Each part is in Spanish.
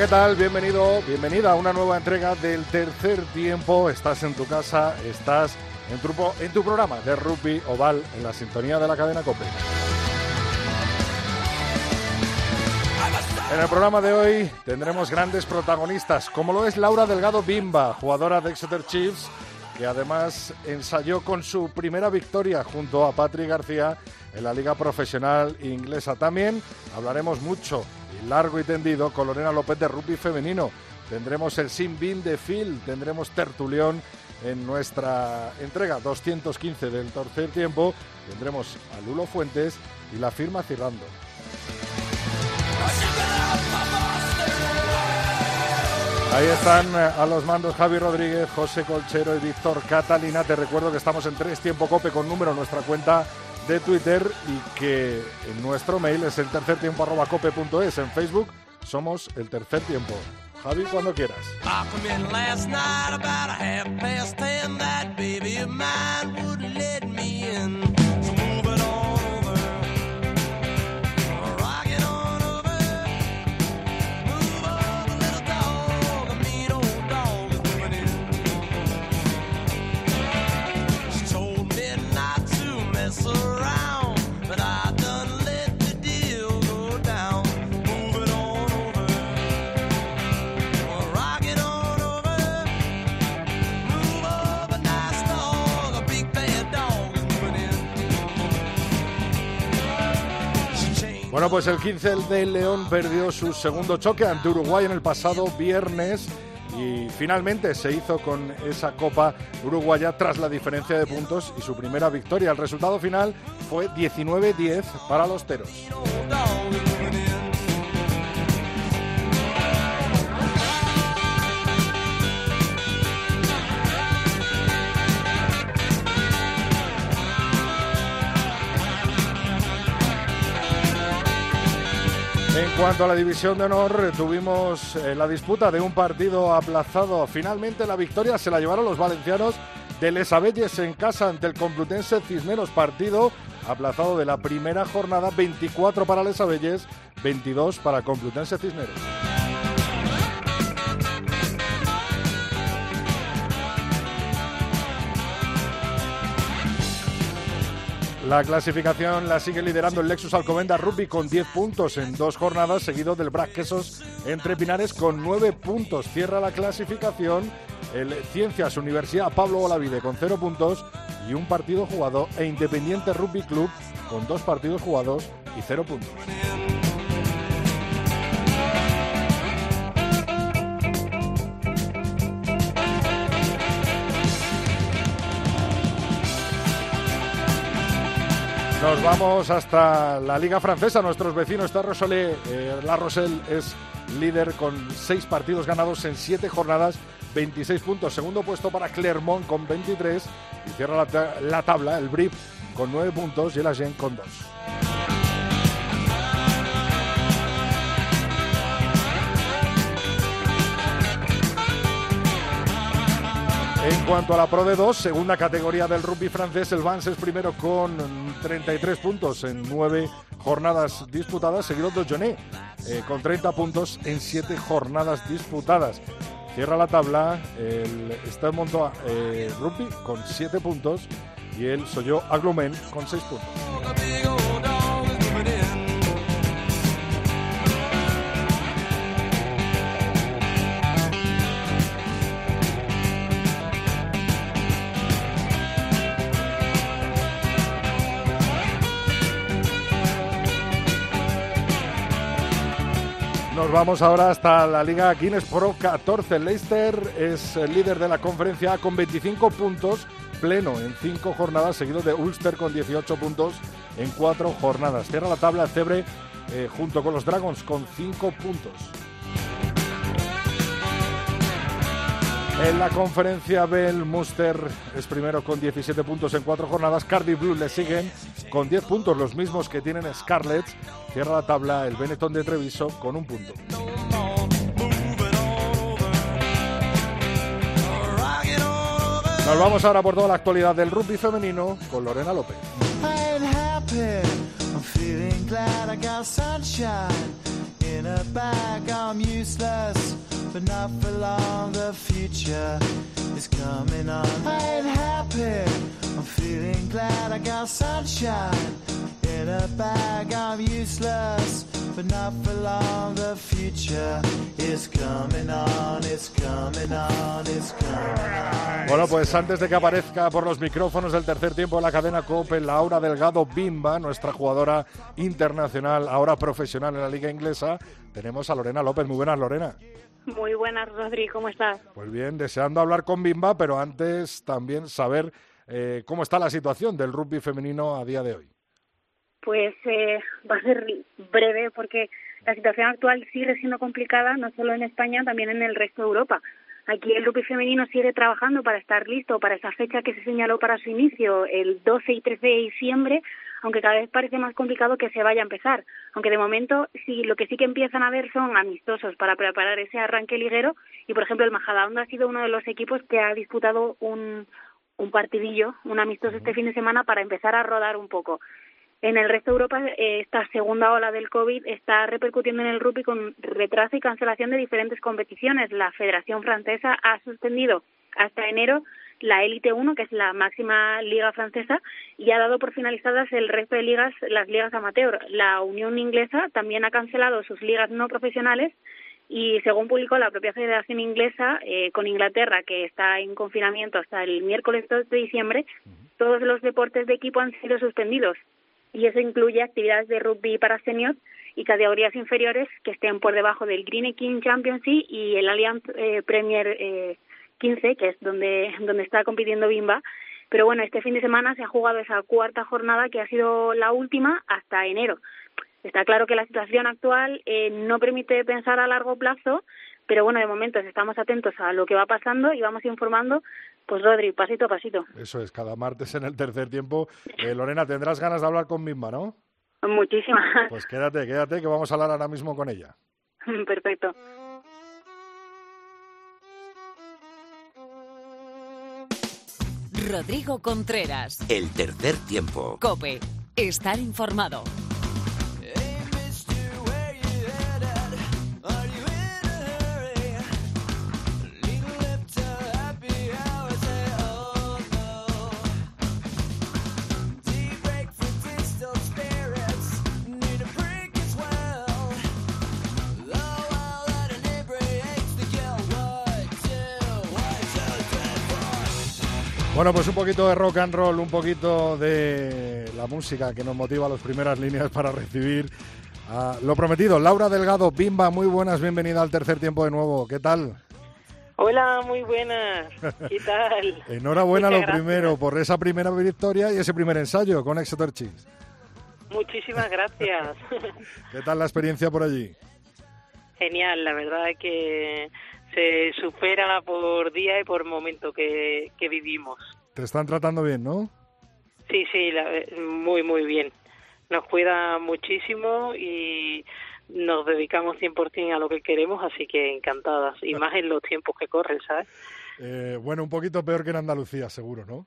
¿Qué tal? Bienvenido, bienvenida a una nueva entrega del tercer tiempo. Estás en tu casa, estás en tu, en tu programa de rugby oval en la sintonía de la cadena COPE. En el programa de hoy tendremos grandes protagonistas, como lo es Laura Delgado Bimba, jugadora de Exeter Chiefs, que además ensayó con su primera victoria junto a Patrick García en la Liga Profesional Inglesa. También hablaremos mucho largo y tendido con Lorena López de rugby femenino. Tendremos el Sin Bin de Phil, tendremos tertulión en nuestra entrega 215 del tercer tiempo. Tendremos a Lulo Fuentes y la firma Cirrando. Ahí están eh, a los mandos Javi Rodríguez, José Colchero y Víctor Catalina. Te recuerdo que estamos en Tres Tiempo Cope con número en nuestra cuenta de Twitter y que en nuestro mail es el tercer tiempo arroba cope.es. En Facebook somos el tercer tiempo. Javi, cuando quieras. Bueno, pues el 15 de León perdió su segundo choque ante Uruguay en el pasado viernes y finalmente se hizo con esa Copa Uruguaya tras la diferencia de puntos y su primera victoria. El resultado final fue 19-10 para los Teros. Cuanto a la división de honor, tuvimos eh, la disputa de un partido aplazado. Finalmente la victoria se la llevaron los valencianos de Les Abelles en casa ante el Complutense Cisneros. Partido aplazado de la primera jornada, 24 para Les Abelles, 22 para Complutense Cisneros. La clasificación la sigue liderando el Lexus Alcomenda Rugby con 10 puntos en dos jornadas, seguido del Brac Quesos entre Pinares con 9 puntos. Cierra la clasificación el Ciencias Universidad Pablo Olavide con 0 puntos y un partido jugado e Independiente Rugby Club con dos partidos jugados y 0 puntos. Nos vamos hasta la Liga Francesa. Nuestros vecinos está Rosolé. Eh, la Roselle es líder con seis partidos ganados en siete jornadas, 26 puntos. Segundo puesto para Clermont con 23 y cierra la, tabla el Brief con 9 puntos y el Agen con 2. En cuanto a la Pro de 2, segunda categoría del rugby francés, el Vance es primero con 33 puntos en 9 jornadas disputadas, seguido de Joné eh, con 30 puntos en 7 jornadas disputadas. Cierra la tabla el Stade Montois eh, Rugby con 7 puntos y el Soyo Aglumen con 6 puntos. Vamos ahora hasta la Liga Guinness Pro 14. Leicester es el líder de la conferencia con 25 puntos, pleno en 5 jornadas, seguido de Ulster con 18 puntos en 4 jornadas. Cierra la tabla Cebre eh, junto con los Dragons con 5 puntos. En la conferencia Bell, Muster es primero con 17 puntos en cuatro jornadas. Cardiff Blue le siguen con 10 puntos, los mismos que tienen Scarlett. Cierra la tabla el Benetton de Treviso con un punto. Nos vamos ahora por toda la actualidad del rugby femenino con Lorena López. I'm feeling glad I got sunshine in a bag. I'm useless, but not for long. The future is coming on. It's coming on. It's coming on. Bueno, pues antes de que aparezca por los micrófonos del tercer tiempo de la cadena COPE, Laura Delgado Bimba, nuestra jugadora internacional, ahora profesional en la liga inglesa, tenemos a Lorena López. Muy buenas, Lorena. Muy buenas, Rodri, ¿cómo estás? Pues bien, deseando hablar con Bimba, pero antes también saber eh, cómo está la situación del rugby femenino a día de hoy. Pues eh, va a ser breve porque la situación actual sigue siendo complicada, no solo en España, también en el resto de Europa. Aquí el rugby femenino sigue trabajando para estar listo para esa fecha que se señaló para su inicio, el 12 y 13 de diciembre, aunque cada vez parece más complicado que se vaya a empezar. Aunque de momento sí, lo que sí que empiezan a ver son amistosos para preparar ese arranque liguero y, por ejemplo, el Majadahonda ha sido uno de los equipos que ha disputado un, un partidillo, un amistoso este fin de semana para empezar a rodar un poco. En el resto de Europa, eh, esta segunda ola del COVID está repercutiendo en el rugby con retraso y cancelación de diferentes competiciones. La Federación Francesa ha suspendido hasta enero la Élite 1, que es la máxima liga francesa, y ha dado por finalizadas el resto de ligas, las ligas amateur. La Unión Inglesa también ha cancelado sus ligas no profesionales y según publicó la propia Federación Inglesa, eh, con Inglaterra, que está en confinamiento hasta el miércoles 2 de diciembre, todos los deportes de equipo han sido suspendidos. Y eso incluye actividades de rugby para seniors y categorías inferiores que estén por debajo del Green King Championship y el Allianz eh, Premier eh, 15, que es donde, donde está compitiendo Bimba. Pero bueno, este fin de semana se ha jugado esa cuarta jornada que ha sido la última hasta enero. Está claro que la situación actual eh, no permite pensar a largo plazo, pero bueno, de momento estamos atentos a lo que va pasando y vamos informando, pues Rodri, pasito a pasito. Eso es, cada martes en el tercer tiempo. Eh, Lorena, tendrás ganas de hablar con Bimba, ¿no? Muchísimas. Pues quédate, quédate, que vamos a hablar ahora mismo con ella. Perfecto. Rodrigo Contreras. El tercer tiempo. Cope. Estar informado. Bueno, pues un poquito de rock and roll, un poquito de la música que nos motiva las primeras líneas para recibir a lo prometido. Laura Delgado, Bimba, muy buenas, bienvenida al tercer tiempo de nuevo. ¿Qué tal? Hola, muy buenas. ¿Qué tal? Enhorabuena lo primero por esa primera victoria y ese primer ensayo con Exeter Chiefs. Muchísimas gracias. ¿Qué tal la experiencia por allí? Genial, la verdad que se supera por día y por momento que, vivimos. Te están tratando bien, ¿no? Sí, sí, muy, muy bien. Nos cuida muchísimo y nos dedicamos 100% a lo que queremos, así que encantadas. Y más en los tiempos que corren, ¿sabes? Eh, bueno, un poquito peor que en Andalucía, seguro, ¿no?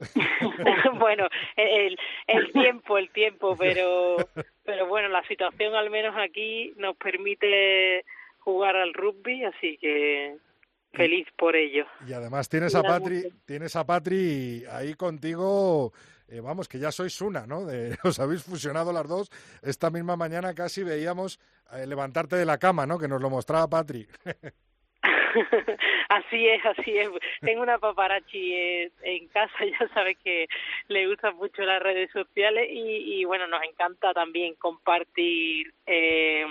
bueno, el, el tiempo, el tiempo, pero, pero bueno, la situación al menos aquí nos permite jugar al rugby, así que feliz por ello. Y además tienes a Patri, tienes a Patri ahí contigo, eh, vamos, que ya sois una, ¿no? De, os habéis fusionado las dos. Esta misma mañana casi veíamos eh, levantarte de la cama, ¿no? Que nos lo mostraba Patri. así es, así es. Tengo una paparazzi en casa, ya sabes que le gustan mucho las redes sociales y, y bueno, nos encanta también compartir eh,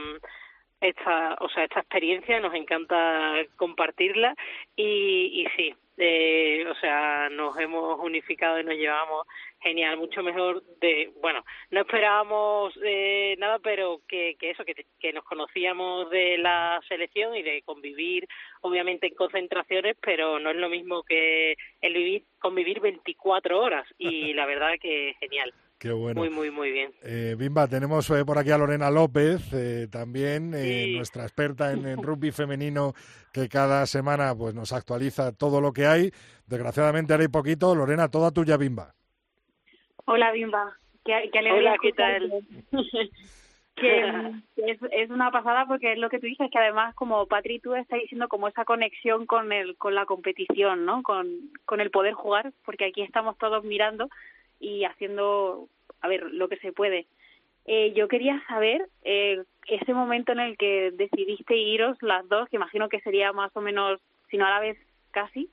esta, o sea, esta experiencia, nos encanta compartirla y, y sí, eh, o sea, nos hemos unificado y nos llevamos genial, mucho mejor de, bueno, no esperábamos eh, nada, pero que, que eso, que, que nos conocíamos de la selección y de convivir, obviamente en concentraciones, pero no es lo mismo que el vivir, convivir 24 horas y la verdad que genial. Qué bueno. Muy, muy, muy bien. Eh, Bimba, tenemos eh, por aquí a Lorena López, eh, también eh, nuestra experta en, en, rugby femenino, que cada semana pues nos actualiza todo lo que hay. Desgraciadamente ahora hay poquito. Lorena, toda tuya, Bimba. Hola, Bimba. Qué, qué Hola, ¿qué tal? que es, es una pasada porque es lo que tú dices, que además como Patri tú estás diciendo como esa conexión con el con la competición, ¿no? Con, con el poder jugar, porque aquí estamos todos mirando y haciendo, a ver, lo que se puede. Eh, yo quería saber eh, ese momento en el que decidiste iros las dos, que imagino que sería más o menos, si no a la vez casi,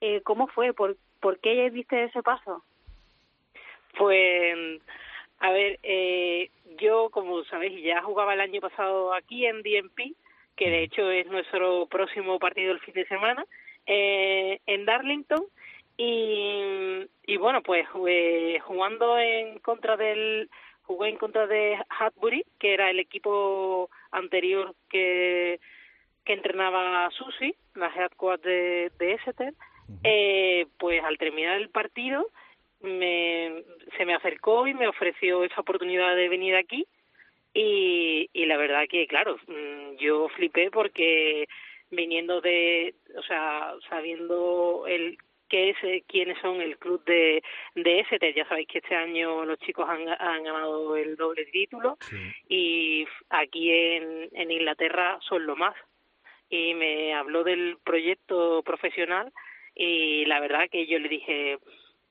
eh, ¿cómo fue? ¿Por, ¿Por qué diste ese paso? Pues, a ver, eh, yo, como sabéis, ya jugaba el año pasado aquí en DMP, que de hecho es nuestro próximo partido el fin de semana, eh, en Darlington, y, y bueno, pues eh, jugando en contra del jugué en contra de Hatbury, que era el equipo anterior que que entrenaba Susi, la head coach de, de Exeter, eh, pues al terminar el partido me, se me acercó y me ofreció esa oportunidad de venir aquí y, y la verdad que, claro, mm, yo flipé porque viniendo de, o sea, sabiendo el qué es, eh, quiénes son el club de, de ST. Ya sabéis que este año los chicos han, han ganado el doble título Sí. y aquí en, en Inglaterra son lo más. Y me habló del proyecto profesional y la verdad que yo le dije,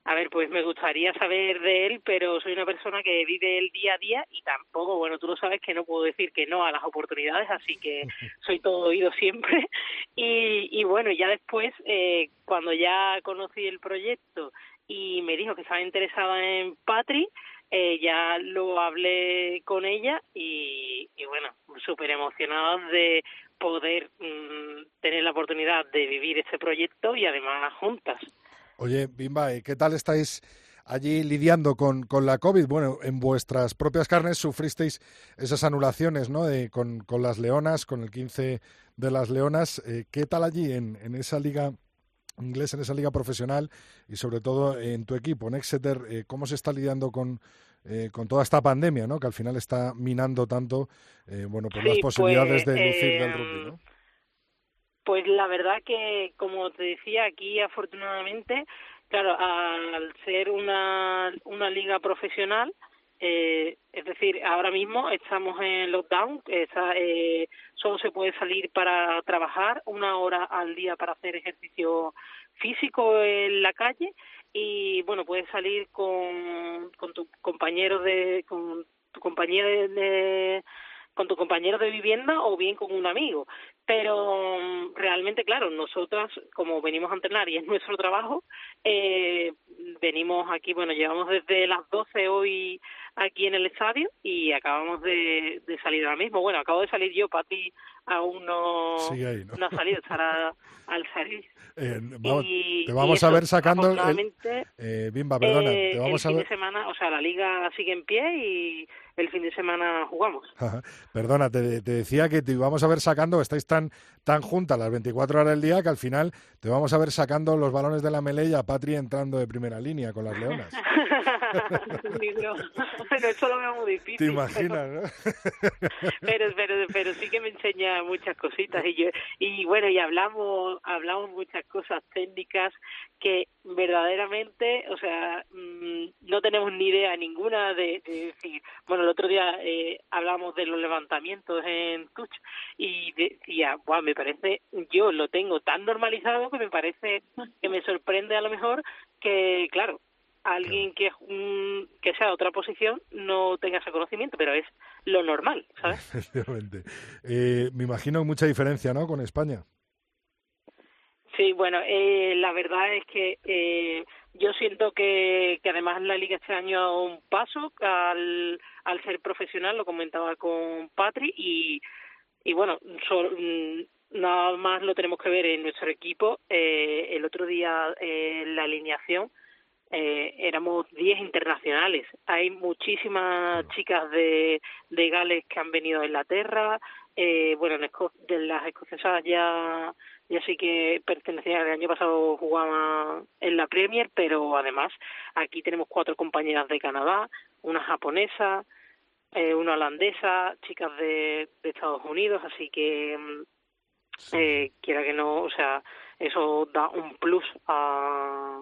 a ver, pues me gustaría saber de él, pero soy una persona que vive el día a día y tampoco, bueno, tú lo sabes que no puedo decir que no a las oportunidades, así que soy todo oído siempre. Y, y bueno, ya después, eh, cuando ya conocí el proyecto y me dijo que estaba interesada en Patri, eh, ya lo hablé con ella y, y bueno, súper emocionada de poder mm, tener la oportunidad de vivir este proyecto y además juntas. Oye, Bimba, ¿y ¿qué tal estáis allí lidiando con, con la COVID? Bueno, en vuestras propias carnes sufristeis esas anulaciones, ¿no? De, con, con las leonas, con el 15 de las leonas. Eh, ¿Qué tal allí en, en esa liga inglesa, en esa liga profesional y sobre todo en tu equipo, en Exeter? Eh, ¿Cómo se está lidiando con, eh, con toda esta pandemia, ¿no? Que al final está minando tanto, eh, bueno, pues las Sí, posibilidades pues, de lucir del eh, rugby, ¿no? Pues la verdad que, como te decía, aquí afortunadamente, claro, al ser una, una liga profesional, eh, es decir, ahora mismo estamos en lockdown, eh, solo se puede salir para trabajar una hora al día para hacer ejercicio físico en la calle y bueno, puedes salir con, con tu compañero de, con tu compañero de, de con tu compañero de vivienda o bien con un amigo. Pero mm, realmente, claro, nosotras, como venimos a entrenar y es nuestro trabajo, eh, venimos aquí, bueno, llevamos desde las 12 hoy aquí en el estadio y acabamos de, de salir ahora mismo. Bueno, acabo de salir yo, Pati aún no, ahí, ¿no? no ha salido, estará al salir. Eh, vamos- Y- te y vamos a ver sacando el, eh, Bimba, perdona, eh, te vamos el a fin ver de semana, o sea, la liga sigue en pie y el fin de semana jugamos. Perdona, te, te decía que te íbamos a ver sacando, estáis tan, tan juntas las 24 horas del día que al final te vamos a ver sacando los balones de la melee y a Patri entrando de primera línea con las leonas. Pero eso lo veo muy difícil. ¿Te imaginas, no? pero pero pero sí que me enseña muchas cositas y yo y bueno y hablamos hablamos muchas cosas técnicas que verdaderamente o sea mm, no tenemos ni idea ninguna de, de decir bueno el otro día eh, hablamos de los levantamientos en touch y decía wow me parece yo lo tengo tan normalizado que me parece que me sorprende a lo mejor que claro alguien que que sea de otra posición no tenga ese conocimiento pero es lo normal sabes Efectivamente. Eh, me imagino mucha diferencia, ¿no? Con España. Sí, bueno, eh, la verdad es que eh, yo siento que, que además la liga este año ha dado un paso al, al ser profesional, lo comentaba con Patri, y, y bueno, so- mm, nada más lo tenemos que ver en nuestro equipo. Eh, el otro día eh, la alineación eh, éramos 10 internacionales. Hay muchísimas chicas de, de Gales que han venido a Inglaterra. Eh, bueno, de las escocesas ya, ya sí que pertenecían, el año pasado jugaban en la Premier, pero además aquí tenemos cuatro compañeras de Canadá, una japonesa, eh, una holandesa, chicas de, de Estados Unidos, así que mm, eh, quiera que no, o sea, eso da un plus a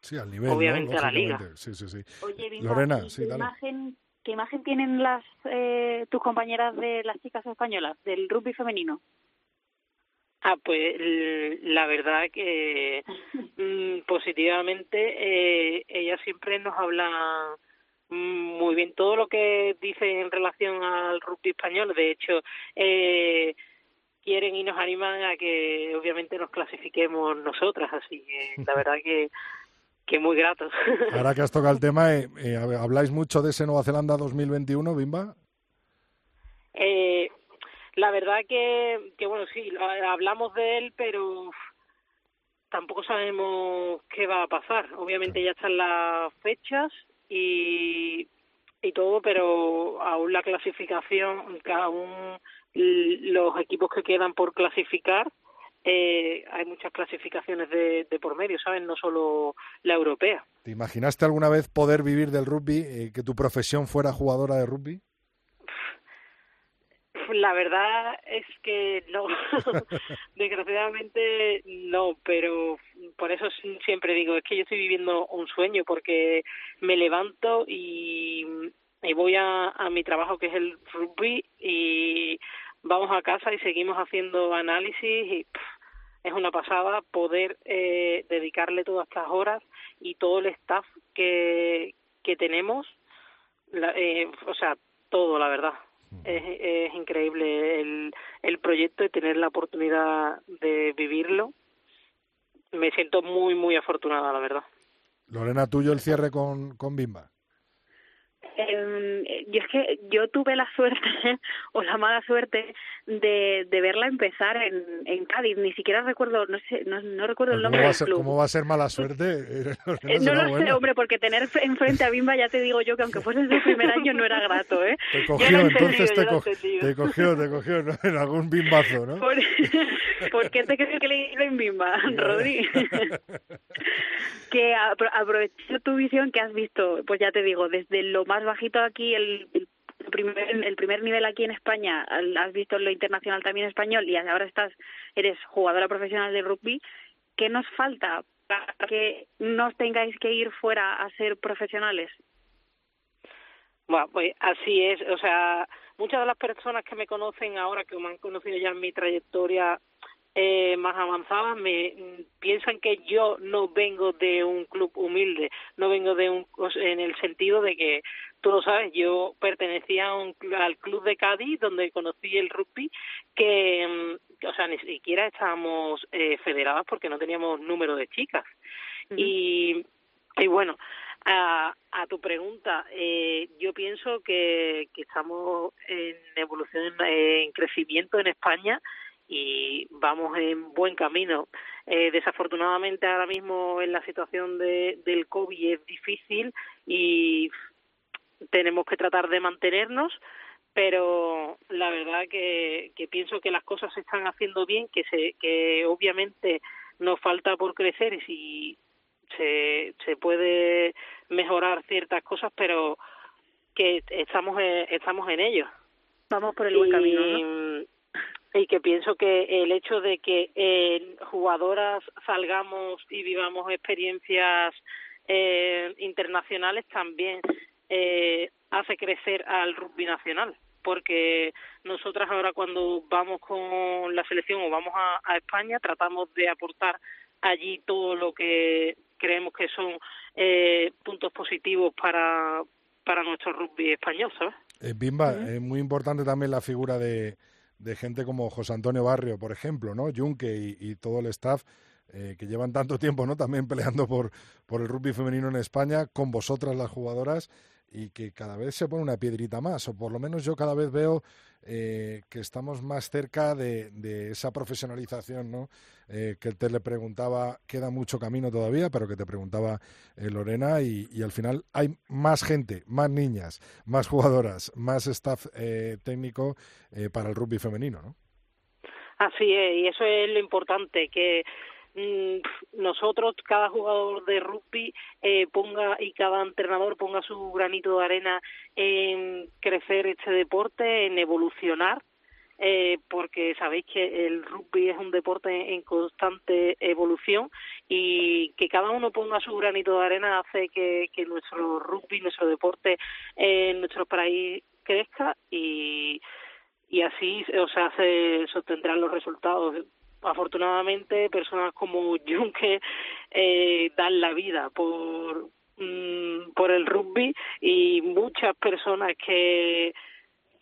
sí, al nivel, obviamente a la liga. Sí, sí, sí. Oye, Lorena, ¿qué, sí, dale. imagen, ¿qué imagen tienen las eh, tus compañeras de las chicas españolas del rugby femenino? Ah, pues la verdad que mm, positivamente eh, ellas siempre nos hablan mm, muy bien todo lo que dicen en relación al rugby español. De hecho, eh, quieren y nos animan a que obviamente nos clasifiquemos nosotras. Así que la verdad que que muy gratos. Ahora que has tocado el tema, eh, eh, ¿habláis mucho de ese Nueva Zelanda 2021, Bimba? Eh, la verdad que, que bueno, sí, hablamos de él, pero tampoco sabemos qué va a pasar. Obviamente ya están las fechas y, todo, pero aún la clasificación, aún los equipos que quedan por clasificar, eh, hay muchas clasificaciones de, de por medio, ¿saben? No solo la europea. ¿Te imaginaste alguna vez poder vivir del rugby, eh, que tu profesión fuera jugadora de rugby? La verdad es que no, desgraciadamente no, pero por eso siempre digo, es que yo estoy viviendo un sueño porque me levanto y, voy a, mi trabajo que es el rugby y vamos a casa y seguimos haciendo análisis y es una pasada poder eh, dedicarle todas estas horas y todo el staff que, que tenemos, la- eh, o sea, todo la verdad. Es, es increíble el, el proyecto y tener la oportunidad de vivirlo. Me siento muy, muy afortunada, la verdad. Lorena, tuyo el cierre con, con Bimba. Eh, yo es que yo tuve la suerte o la mala suerte de, de verla empezar en, en Cádiz. Ni siquiera recuerdo, no sé, no, no recuerdo el ¿Cómo nombre del ser, club. cómo va a ser mala suerte? Lorena, Eh, no lo sé, hombre, porque tener fre- enfrente a Bimba ya te digo yo que aunque fuese su primer año no era grato, ¿eh? Te cogió, entonces te, co- te cogió, te cogió ¿no? en algún bimbazo, ¿no? ¿Por, ¿por qué te crees que le iba en Bimba, Rodri? que apro- aprovechando tu visión que has visto, pues ya te digo, desde lo más bajito aquí, el, primer, el primer nivel aquí en España, has visto lo internacional también español y ahora estás, eres jugadora profesional de rugby, ¿qué nos falta para que no tengáis que ir fuera a ser profesionales? Bueno, pues así es. O sea, muchas de las personas que me conocen ahora, que me han conocido ya en mi trayectoria eh, más avanzada, me piensan que yo no vengo de un club humilde, no vengo de un, en el sentido de que tú lo sabes, yo pertenecía a un, al club de Cádiz donde conocí el rugby, que, mm, o sea, ni siquiera estábamos eh, federadas porque no teníamos número de chicas. Y, y bueno, a, a tu pregunta, eh, yo pienso que, que estamos en evolución, en crecimiento en España y vamos en buen camino. Eh, desafortunadamente ahora mismo en la situación de, del COVID es difícil y tenemos que tratar de mantenernos, pero la verdad que, que pienso que las cosas se están haciendo bien, que se, que obviamente nos falta por crecer y si se, se puede mejorar ciertas cosas, pero que estamos en, estamos en ello. Vamos por el buen camino, ¿no? Y- y que pienso que el hecho de que eh, jugadoras salgamos y vivamos experiencias eh, internacionales también eh, hace crecer al rugby nacional porque nosotras ahora cuando vamos con la selección o vamos a, a España tratamos de aportar allí todo lo que creemos que son eh, puntos positivos para para nuestro rugby español, ¿sabes? Eh, Bimba, es muy importante también la figura de, de gente como José Antonio Barrio, por ejemplo, ¿no? Junque y, y todo el staff eh, que llevan tanto tiempo, ¿no? También peleando por, por el rugby femenino en España, con vosotras las jugadoras. Y que cada vez se pone una piedrita más, o por lo menos yo cada vez veo eh, que estamos más cerca de, esa profesionalización, ¿no? Eh, que te le preguntaba, queda mucho camino todavía, pero que te preguntaba eh, Lorena, y, al final hay más gente, más niñas, más jugadoras, más staff técnico para el rugby femenino, ¿no? Así es, y eso es lo importante, que nosotros, cada jugador de rugby eh, ponga y cada entrenador ponga su granito de arena en crecer este deporte, en evolucionar, eh, porque sabéis que el rugby es un deporte en constante evolución y que cada uno ponga su granito de arena hace que, que nuestro rugby, nuestro deporte en nuestro país crezca y y así o sea se sostendrán los resultados afortunadamente personas como Junque eh, dan la vida por mm, por el rugby y muchas personas que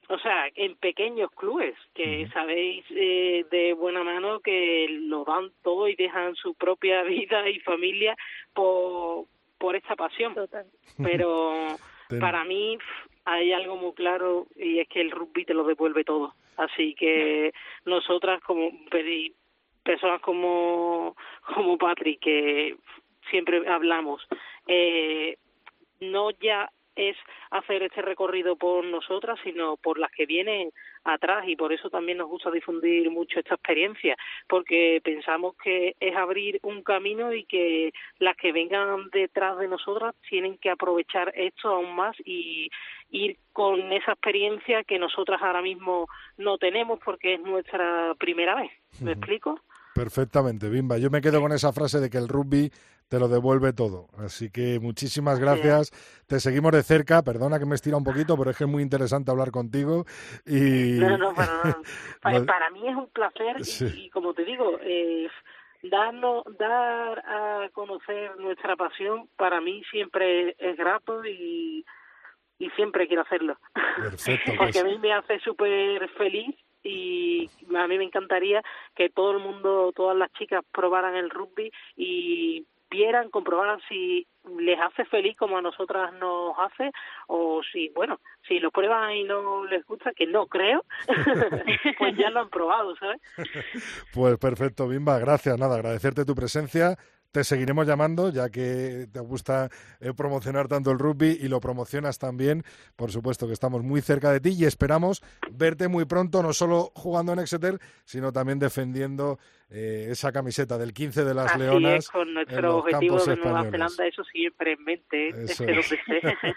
o sea, en pequeños clubes, que sabéis eh, de buena mano que lo dan todo y dejan su propia vida y familia por, por esta pasión. Pero para mí hay algo muy claro y es que el rugby te lo devuelve todo. Así que nosotras como personas como, como Patrick, que siempre hablamos, eh, no ya es hacer este recorrido por nosotras, sino por las que vienen atrás y por eso también nos gusta difundir mucho esta experiencia, porque pensamos que es abrir un camino y que las que vengan detrás de nosotras tienen que aprovechar esto aún más y ir con esa experiencia que nosotras ahora mismo no tenemos porque es nuestra primera vez. ¿Me explico? Perfectamente, Bimba. Yo me quedo con esa frase de que el rugby te lo devuelve todo. Así que muchísimas gracias. Te seguimos de cerca. Perdona que me estira un poquito, pero es que es muy interesante hablar contigo. Y... No, no, para, para, mí es un placer y, como te digo, eh, darnos, dar a conocer nuestra pasión para mí siempre es grato y, y siempre quiero hacerlo. Perfecto. Porque pues a mí me hace súper feliz y a mí me encantaría que todo el mundo, todas las chicas probaran el rugby y vieran, comprobaran si les hace feliz como a nosotras nos hace o si, bueno, si lo prueban y no les gusta, que no creo, pues ya lo han probado, ¿sabes? Pues perfecto, Bimba, gracias, nada, agradecerte tu presencia te seguiremos llamando, ya que te gusta eh, promocionar tanto el rugby y lo promocionas también. Por supuesto que estamos muy cerca de ti y esperamos verte muy pronto, no solo jugando en Exeter, sino también defendiendo eh, esa camiseta del 15 de las Así Leonas. Es, con nuestro objetivo de Nueva Zelanda, eso siempre en mente, ¿eh?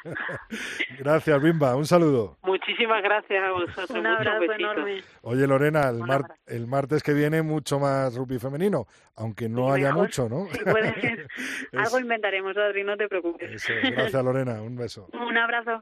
gracias, Bimba, un saludo. Muchísimas gracias a vosotros. Un abrazo enorme. Oye, Lorena, el, el, martes que viene mucho más rugby femenino, aunque no haya mucho, ¿no? Sí, puede ser. Algo inventaremos, Adri, no te preocupes. Gracias, Lorena, un beso. Un abrazo.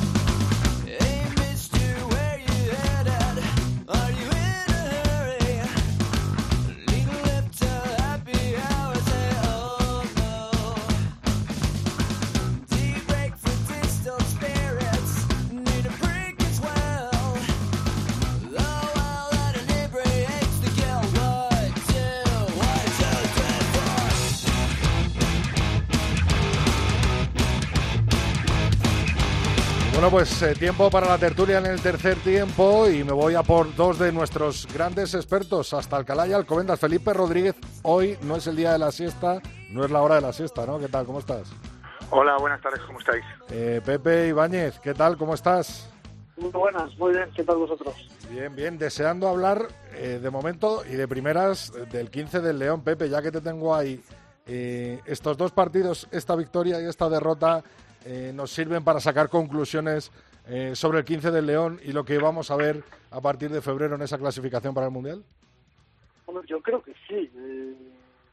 Bueno, pues eh, tiempo para la tertulia en el tercer tiempo y me voy a por dos de nuestros grandes expertos hasta Alcalá y Alcobendas. Felipe Rodríguez, hoy no es el día de la siesta, no es la hora de la siesta, ¿no? ¿Qué tal? ¿Cómo estás? Hola, buenas tardes, ¿cómo estáis? Eh, Pepe Ibáñez, ¿qué tal? ¿Cómo estás? Muy buenas, muy bien, ¿qué tal vosotros? Bien, bien, deseando hablar eh, de momento y de primeras del 15 del León, Pepe, ya que te tengo ahí. estos dos partidos, esta victoria y esta derrota, eh, nos sirven para sacar conclusiones eh, sobre el 15 del León y lo que vamos a ver a partir de febrero en esa clasificación para el Mundial? Bueno, yo creo que sí, eh,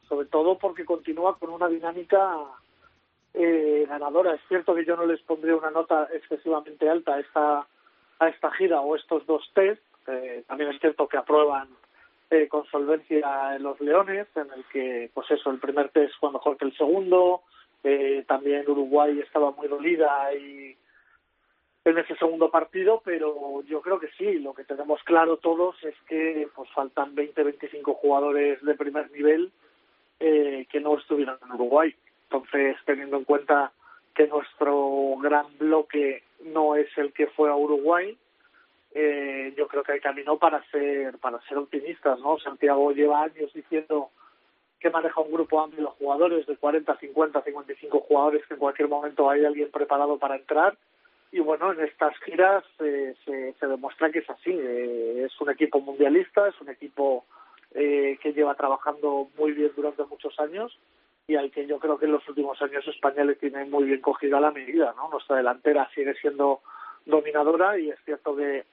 sobre todo porque continúa con una dinámica ganadora. Es cierto que yo no les pondría una nota excesivamente alta a esta, a esta gira o estos dos test. también es cierto que aprueban con solvencia en los Leones, en el que, pues eso, el primer test fue mejor que el segundo, también Uruguay estaba muy dolida y en ese segundo partido, pero yo creo que sí, lo que tenemos claro todos es que pues faltan 20, 25 jugadores de primer nivel eh, que no estuvieron en Uruguay. Entonces, teniendo en cuenta que nuestro gran bloque no es el que fue a Uruguay, eh, yo creo que hay camino para ser para ser optimistas, ¿no? Santiago lleva años diciendo que maneja un grupo amplio de jugadores de 40, 50, 55 jugadores que en cualquier momento hay alguien preparado para entrar y bueno, en estas giras eh, se, demuestra que es así. Eh, es un equipo mundialista, es un equipo eh, que lleva trabajando muy bien durante muchos años y al que yo creo que en los últimos años España le tiene muy bien cogida la medida. ¿no? Nuestra delantera sigue siendo dominadora y es cierto que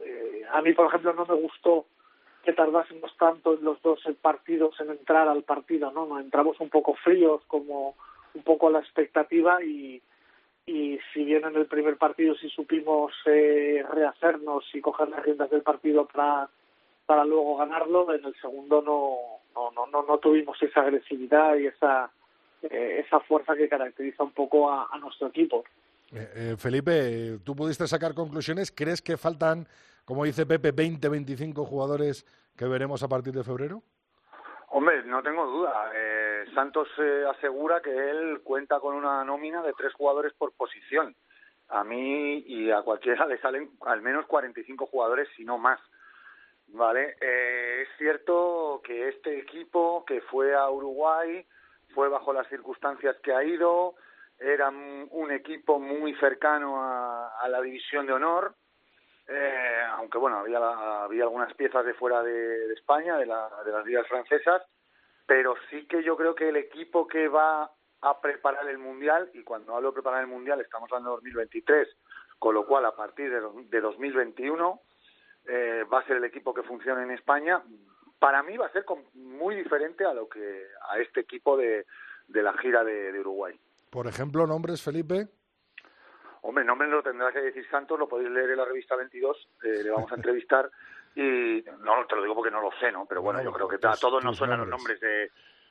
eh, a mí, por ejemplo, no me gustó que tardásemos tanto en los dos partidos en entrar al partido, ¿no? Nos entramos un poco fríos, como un poco a la expectativa y, y si bien en el primer partido sí supimos eh, rehacernos y coger las riendas del partido para, para luego ganarlo, en el segundo no, no, no, no, no tuvimos esa agresividad y esa, eh, esa fuerza que caracteriza un poco a, a nuestro equipo. Eh, eh, Felipe, tú pudiste sacar conclusiones. ¿Crees que faltan, como dice Pepe, 20, 25 jugadores que veremos a partir de febrero? Hombre, no tengo duda. Eh, Santos eh, asegura que él cuenta con una nómina de tres jugadores por posición. A mí y a cualquiera le salen al menos 45 jugadores, si no más. Vale, eh, es cierto que este equipo que fue a Uruguay fue bajo las circunstancias que ha ido, era un equipo muy cercano a, a la división de honor, eh, aunque bueno, había, había algunas piezas de fuera de, de España, de, la, de las ligas francesas, pero sí que yo creo que el equipo que va a preparar el Mundial, y cuando hablo de preparar el Mundial estamos hablando de 2023, con lo cual a partir de, de 2021 eh, va a ser el equipo que funcione en España, para mí va a ser muy diferente a lo que a este equipo de, de la gira de, de Uruguay. Por ejemplo, nombres, Felipe. Hombre, nombre lo tendrá que decir Santos, lo podéis leer en la revista 22, eh, le vamos a entrevistar y no te lo digo porque no lo sé, ¿no? Pero bueno, yo creo que a todos nos suenan los nombres de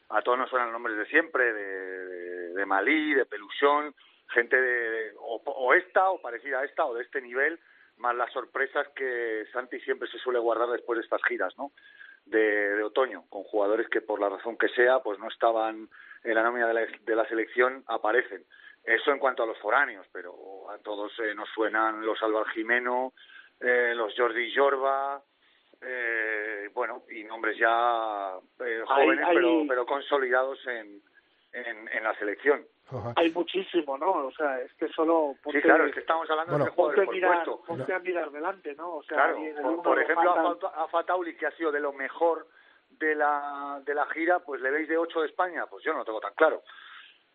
a todos nos suenan los nombres de siempre, de, de, de Malí, de Peluchón, gente de, o, o esta o parecida a esta o de este nivel, más las sorpresas que Santi siempre se suele guardar después de estas giras, ¿no? De, de otoño, con jugadores que por la razón que sea, pues no estaban en la nómina de la, de la selección, aparecen. Eso en cuanto a los foráneos, pero a todos eh, nos suenan los Álvaro Jimeno, eh, los Jordi Jorba, eh, bueno, y nombres ya eh, jóvenes, hay, hay... Pero, pero consolidados en, en, en la selección. Ajá. Hay muchísimo, ¿no? O sea, es que solo... Ponte, sí, claro, es que estamos hablando bueno, de jugadores por mirar, puesto. Ponte a mirar delante, ¿no? O sea, claro, por, por ejemplo, faltan... a Fatauli, que ha sido de lo mejor de la, de la gira, pues le veis de 8 de España, pues yo no lo tengo tan claro.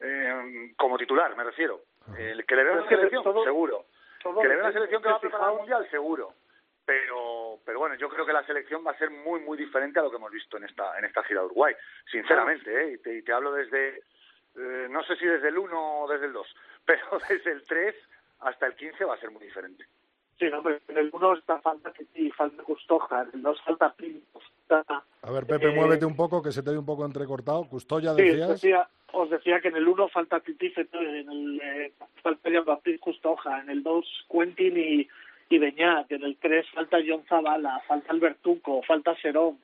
Eh, como titular, me refiero. El que le vea la selección, todo, seguro. Todo que le vea la selección que va a preparar el Mundial, seguro. Pero, pero bueno, yo creo que la selección va a ser muy, muy diferente a lo que hemos visto en esta, en esta gira de Uruguay. Sinceramente, ¿eh? Y te, y te hablo desde, eh, no sé si desde el 1 o desde el 2, pero desde el 3 hasta el 15 va a ser muy diferente. Sí, no, pero en el 1 está falta Titi, falta Custoja, en el 2 falta Pin, falta... A ver, Pepe, eh... muévete un poco, que se te ve un poco entrecortado. Custoya, sí, decías... Decía, os decía que en el 1 falta Titi, en el eh, falta Custoja, en el 2 Quentin y, y Beñat, en el 3 falta John Zavala, falta Albertuco, falta Serón,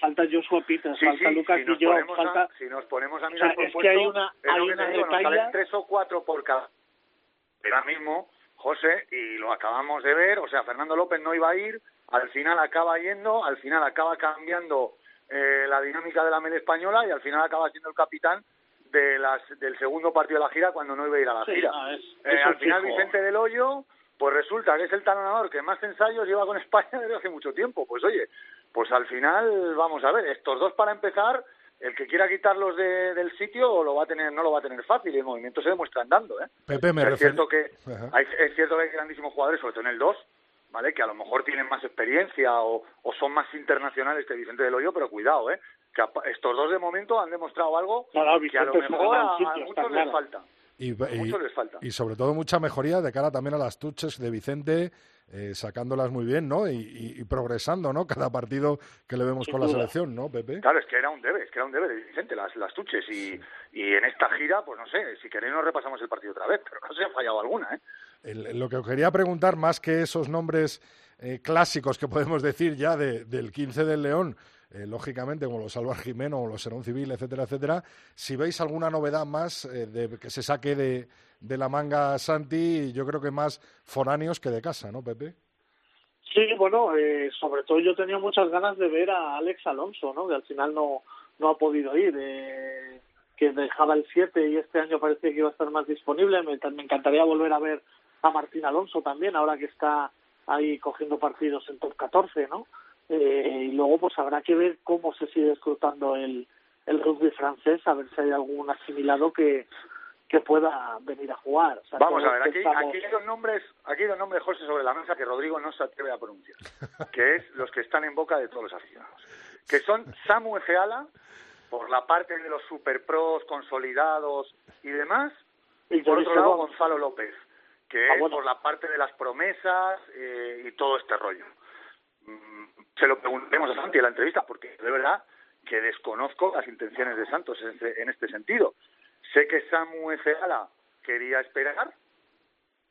falta Joshua Peters, sí, falta sí, Lucas si Guillón, falta... A, si nos ponemos a mirar o sea, por es puesto, que hay una, hay una digo, retalla... nos salen tres o cuatro por cada... Ahora mismo José, y lo acabamos de ver, o sea, Fernando López no iba a ir, al final acaba yendo, al final acaba cambiando eh, la dinámica de la mele española y al final acaba siendo el capitán de las, del segundo partido de la gira cuando no iba a ir a la sí, gira. No, es, eh, es al final. Vicente del Hoyo, pues resulta que es el talonador que más ensayos lleva con España desde hace mucho tiempo. Pues oye, pues al final vamos a ver, estos dos para empezar el que quiera quitarlos de, del sitio lo va a tener no lo va a tener fácil y el movimiento se demuestra andando ¿eh? Pepe, me es refiero... cierto que hay, es cierto que hay grandísimos jugadores sobre todo en el 2 vale que a lo mejor tienen más experiencia o, o son más internacionales que Vicente del Hoyo pero cuidado eh que a, estos dos de momento han demostrado algo que a lo mejor a, sitio, a muchos les falta. Y, y, mucho les falta. y sobre todo mucha mejoría de cara también a las tuches de Vicente, eh, sacándolas muy bien, ¿no? Y, y, y, progresando, ¿no? Cada partido que le vemos Sin con duda. la selección, ¿no, Pepe? Claro, es que era un debe, es que era un debe de Vicente, las, las tuches. Y, y en esta gira, pues no sé, si queréis nos repasamos el partido otra vez, pero no se ha fallado alguna, ¿eh? lo que os quería preguntar, más que esos nombres eh, clásicos que podemos decir ya del 15 del León, eh, lógicamente como los Álvaro Jimeno o los Serón Civil, etcétera, etcétera, si veis alguna novedad más eh, de, que se saque de, de la manga Santi, yo creo que más foráneos que de casa, ¿no, Pepe? Sí, bueno, eh, sobre todo yo tenía muchas ganas de ver a Alex Alonso, ¿no? Que al final no, no ha podido ir, eh, que dejaba el 7 y este año parecía que iba a estar más disponible. Me, me encantaría volver a ver a Martín Alonso también, ahora que está ahí cogiendo partidos en top 14, ¿no? Eh, y luego pues habrá que ver cómo se sigue escrutando el, el rugby francés, a ver si hay algún asimilado que, que pueda venir a jugar. Vamos a ver, aquí, aquí, hay dos nombres, aquí hay dos nombres, José, sobre la mesa que Rodrigo no se atreve a pronunciar, que es los que están en boca de todos los aficionados, que son Samu Feala, por la parte de los superpros consolidados y demás, y, por otro lado Gonzalo López, que ah, es por la parte de las promesas eh, y todo este rollo. Se lo preguntemos a Santi en la entrevista, porque de verdad que desconozco las intenciones de Santos en este, en este sentido. Sé que Samu Efeala quería esperar,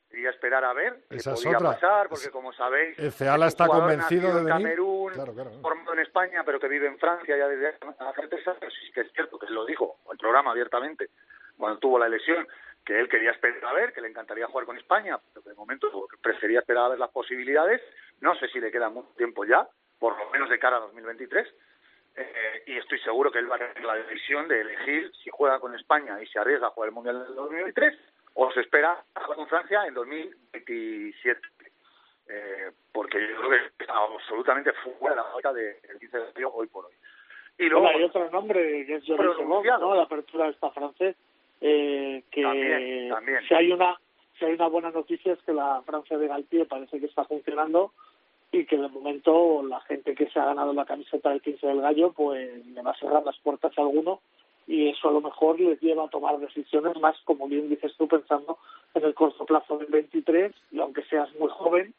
quería esperar a ver qué podía pasar, porque como sabéis, Efeala está convencido de venir. Camerún, formado en España, pero que vive en Francia ya desde hace tres años, sí que es cierto que lo dijo el programa abiertamente cuando tuvo la elección, que él quería esperar a ver, que le encantaría jugar con España, pero que de momento prefería esperar a ver las posibilidades. No sé si le queda mucho tiempo ya, por lo menos de cara a 2023 eh, y estoy seguro que él va a tener la decisión de elegir si juega con España y se arriesga a jugar el Mundial del 2023 o se espera a jugar con Francia en 2027. Eh, porque yo creo que está absolutamente fuera de la vuelta del 15 de julio hoy por hoy. Y luego hay otro nombre que es Joris ¿no? La apertura está francés. Eh, que también, si hay una si hay una buena noticia es que la Francia de Galtier parece que está funcionando y que de momento la gente que se ha ganado la camiseta del 15 del gallo pues le va a cerrar las puertas a alguno y eso a lo mejor les lleva a tomar decisiones más, como bien dices tú, pensando en el corto plazo del 23 y aunque seas muy joven,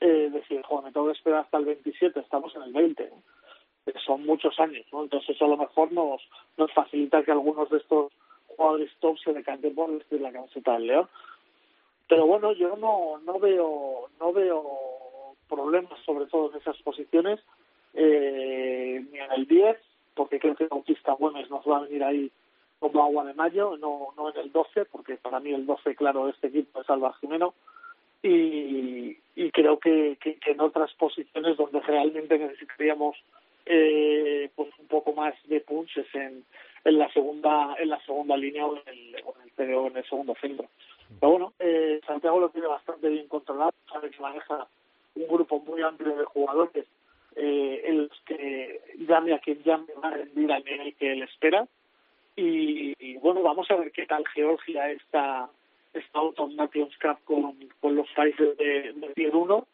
eh, decir, joder, me tengo que esperar hasta el 27, estamos en el 20, son muchos años, ¿no? Entonces eso a lo mejor nos, nos facilita que algunos de estos jugadores top se decanten por vestir la camiseta del León. Pero bueno, yo no, no veo, no veo problemas, sobre todo en esas posiciones, eh, ni en el 10, porque creo que Bautista Güemes nos va a venir ahí como agua de mayo, no, no en el 12, porque para mí el 12, claro, este equipo es Alba Jimeno, y, y creo que, que, en otras posiciones donde realmente necesitaríamos eh, pues un poco más de punches en, en la segunda en la segunda línea o en el, en el, en el segundo centro. Pero bueno, eh, Santiago lo tiene bastante bien controlado, sabe que maneja un grupo muy amplio de jugadores eh, en los que llame a quien llame va a rendir al nivel que él espera. Y, bueno, vamos a ver qué tal Georgia está esta Autumn Nations Cup con, con los países de, de Tier 1,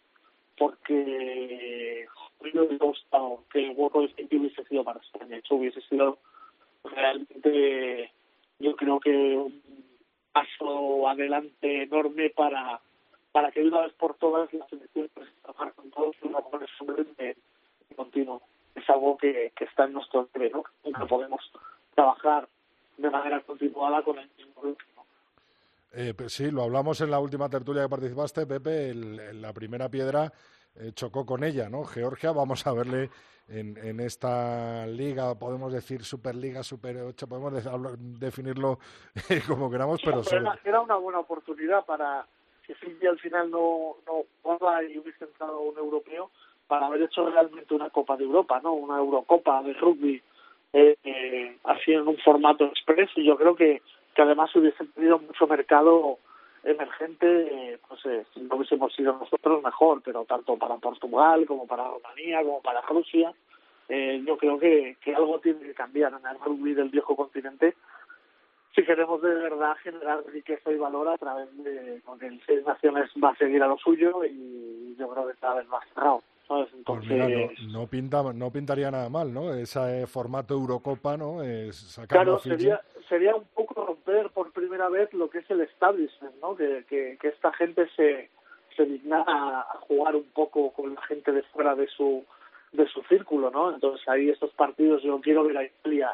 porque me hubiese gustado que el hueco de hubiese sido para España. Eso hubiese sido realmente, yo creo que un paso adelante enorme para para que de una vez por todas la selección trabajar con todos los mejores hombres de, continuo. Es algo que, que está en nuestro entreno, nunca podemos trabajar de manera continuada con el mismo grupo. Eh, pues sí, lo hablamos en la última tertulia que participaste, Pepe, el, la primera piedra eh, chocó con ella, ¿no? Georgia, vamos a verle en, en esta liga, podemos decir Superliga, Super 8, podemos definirlo como queramos, pero... era una buena oportunidad para que y al final no, no jugaba y hubiese entrado un europeo para haber hecho realmente una Copa de Europa, ¿no? Una Eurocopa de rugby eh, eh, así en un formato express y yo creo que, que además hubiese tenido mucho mercado emergente, eh, pues eh, si no hubiésemos sido nosotros mejor, pero tanto para Portugal como para Rumanía como para Rusia, eh, yo creo que, que algo tiene que cambiar en el rugby del viejo continente si queremos de verdad generar riqueza y valor a través de porque el Seis Naciones va a seguir a lo suyo y yo creo que cada vez más cerrado. Pues Entonces, no, pinta, no pintaría nada mal, ¿no? Ese formato Eurocopa, ¿no? Es claro, sería, sería un poco romper por primera vez lo que es el establishment, ¿no? Que, que, que esta gente se, se digna a, jugar un poco con la gente de fuera de su de su círculo, ¿no? Entonces ahí estos partidos yo quiero ver a Italia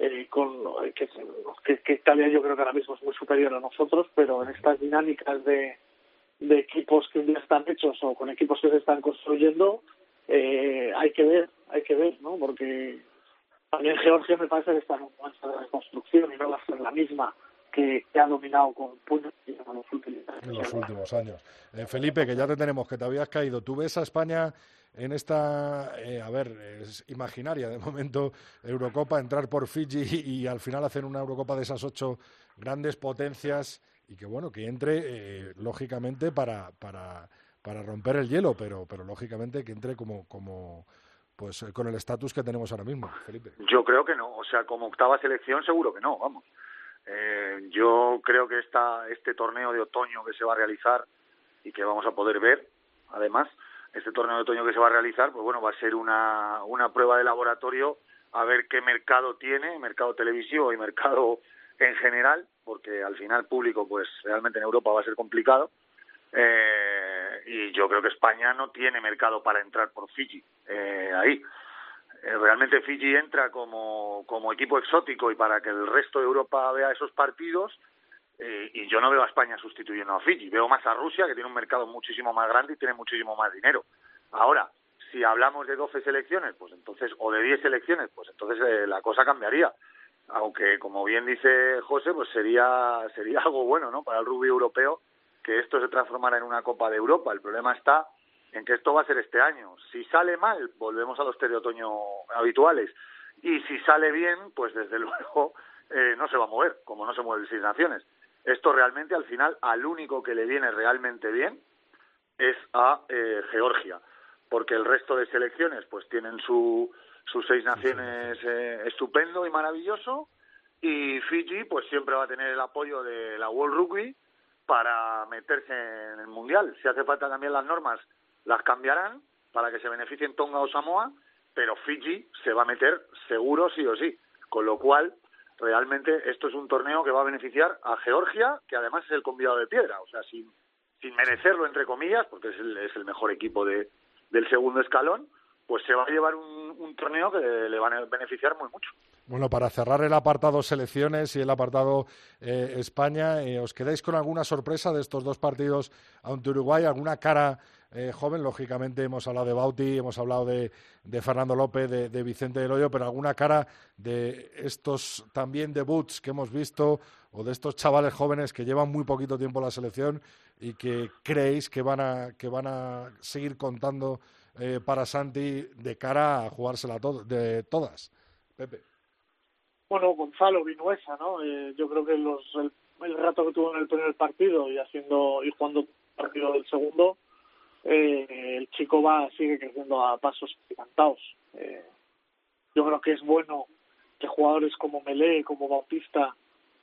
eh, con que, que, Italia yo creo que ahora mismo es muy superior a nosotros, pero en estas dinámicas de, de equipos que ya están hechos o con equipos que se están construyendo, eh, hay que ver, hay que ver, ¿no? Porque también Georgia me parece que está en un momento de reconstrucción y no va a ser la misma que, ha dominado con puños en los últimos años. En los últimos años. Eh, Felipe, que ya te tenemos, que te habías caído. ¿Tú ves a España en esta, eh, a ver, es imaginaria de momento, Eurocopa, entrar por Fiji y, al final hacer una Eurocopa de esas ocho grandes potencias y que, bueno, que entre, eh, lógicamente, para, para, para romper el hielo, pero, pero lógicamente que entre como, como pues con el estatus que tenemos ahora mismo, Felipe. Yo creo que no, o sea, como octava selección seguro que no, vamos. Eh, yo creo que esta, este torneo de otoño que se va a realizar y que vamos a poder ver, además, este torneo de otoño que se va a realizar, pues bueno, va a ser una, una prueba de laboratorio a ver qué mercado tiene, mercado televisivo y mercado en general, porque al final público, pues realmente en Europa va a ser complicado. Eh, y yo creo que España no tiene mercado para entrar por Fiji eh, ahí. Eh, realmente Fiji entra como, como equipo exótico y para que el resto de Europa vea esos partidos eh, y yo no veo a España sustituyendo a Fiji, veo más a Rusia que tiene un mercado muchísimo más grande y tiene muchísimo más dinero. Ahora, si hablamos de 12 selecciones, pues entonces, o de 10 selecciones, pues entonces eh, la cosa cambiaría. Aunque, como bien dice José, pues sería, sería algo bueno, ¿no? Para el rugby europeo que esto se transformara en una Copa de Europa. El problema está en que esto va a ser este año. Si sale mal, volvemos a los otoño habituales. Y si sale bien, pues desde luego eh, no se va a mover, como no se mueve el Seis Naciones. Esto realmente al final al único que le viene realmente bien es a eh, Georgia, porque el resto de selecciones pues tienen su, sus seis naciones eh, estupendo y maravilloso y Fiji pues siempre va a tener el apoyo de la World Rugby para meterse en el mundial. Si hace falta también las normas las cambiarán para que se beneficien Tonga o Samoa, pero Fiji se va a meter seguro sí o sí. Con lo cual, realmente esto es un torneo que va a beneficiar a Georgia, que además es el convidado de piedra, o sea, sin, sin merecerlo, entre comillas, porque es el, es el mejor equipo de, del segundo escalón, pues se va a llevar un, un torneo que le va a beneficiar muy mucho. Bueno, para cerrar el apartado selecciones y el apartado eh, España, eh, ¿os quedáis con alguna sorpresa de estos dos partidos ante Uruguay? ¿Alguna cara eh, joven? Lógicamente hemos hablado de Bauti, hemos hablado de, Fernando López, de, Vicente del Hoyo, pero ¿alguna cara de estos también debuts que hemos visto o de estos chavales jóvenes que llevan muy poquito tiempo la selección y que creéis que van a, que van a seguir contando para Santi de cara a jugársela de todas? Pepe. Bueno, Gonzalo Vinuesa, ¿no? Eh, yo creo que los, el, rato que tuvo en el primer partido y haciendo y jugando partido del segundo, eh, el chico va sigue creciendo a pasos gigantados. Eh, yo creo que es bueno que jugadores como Melé, como Bautista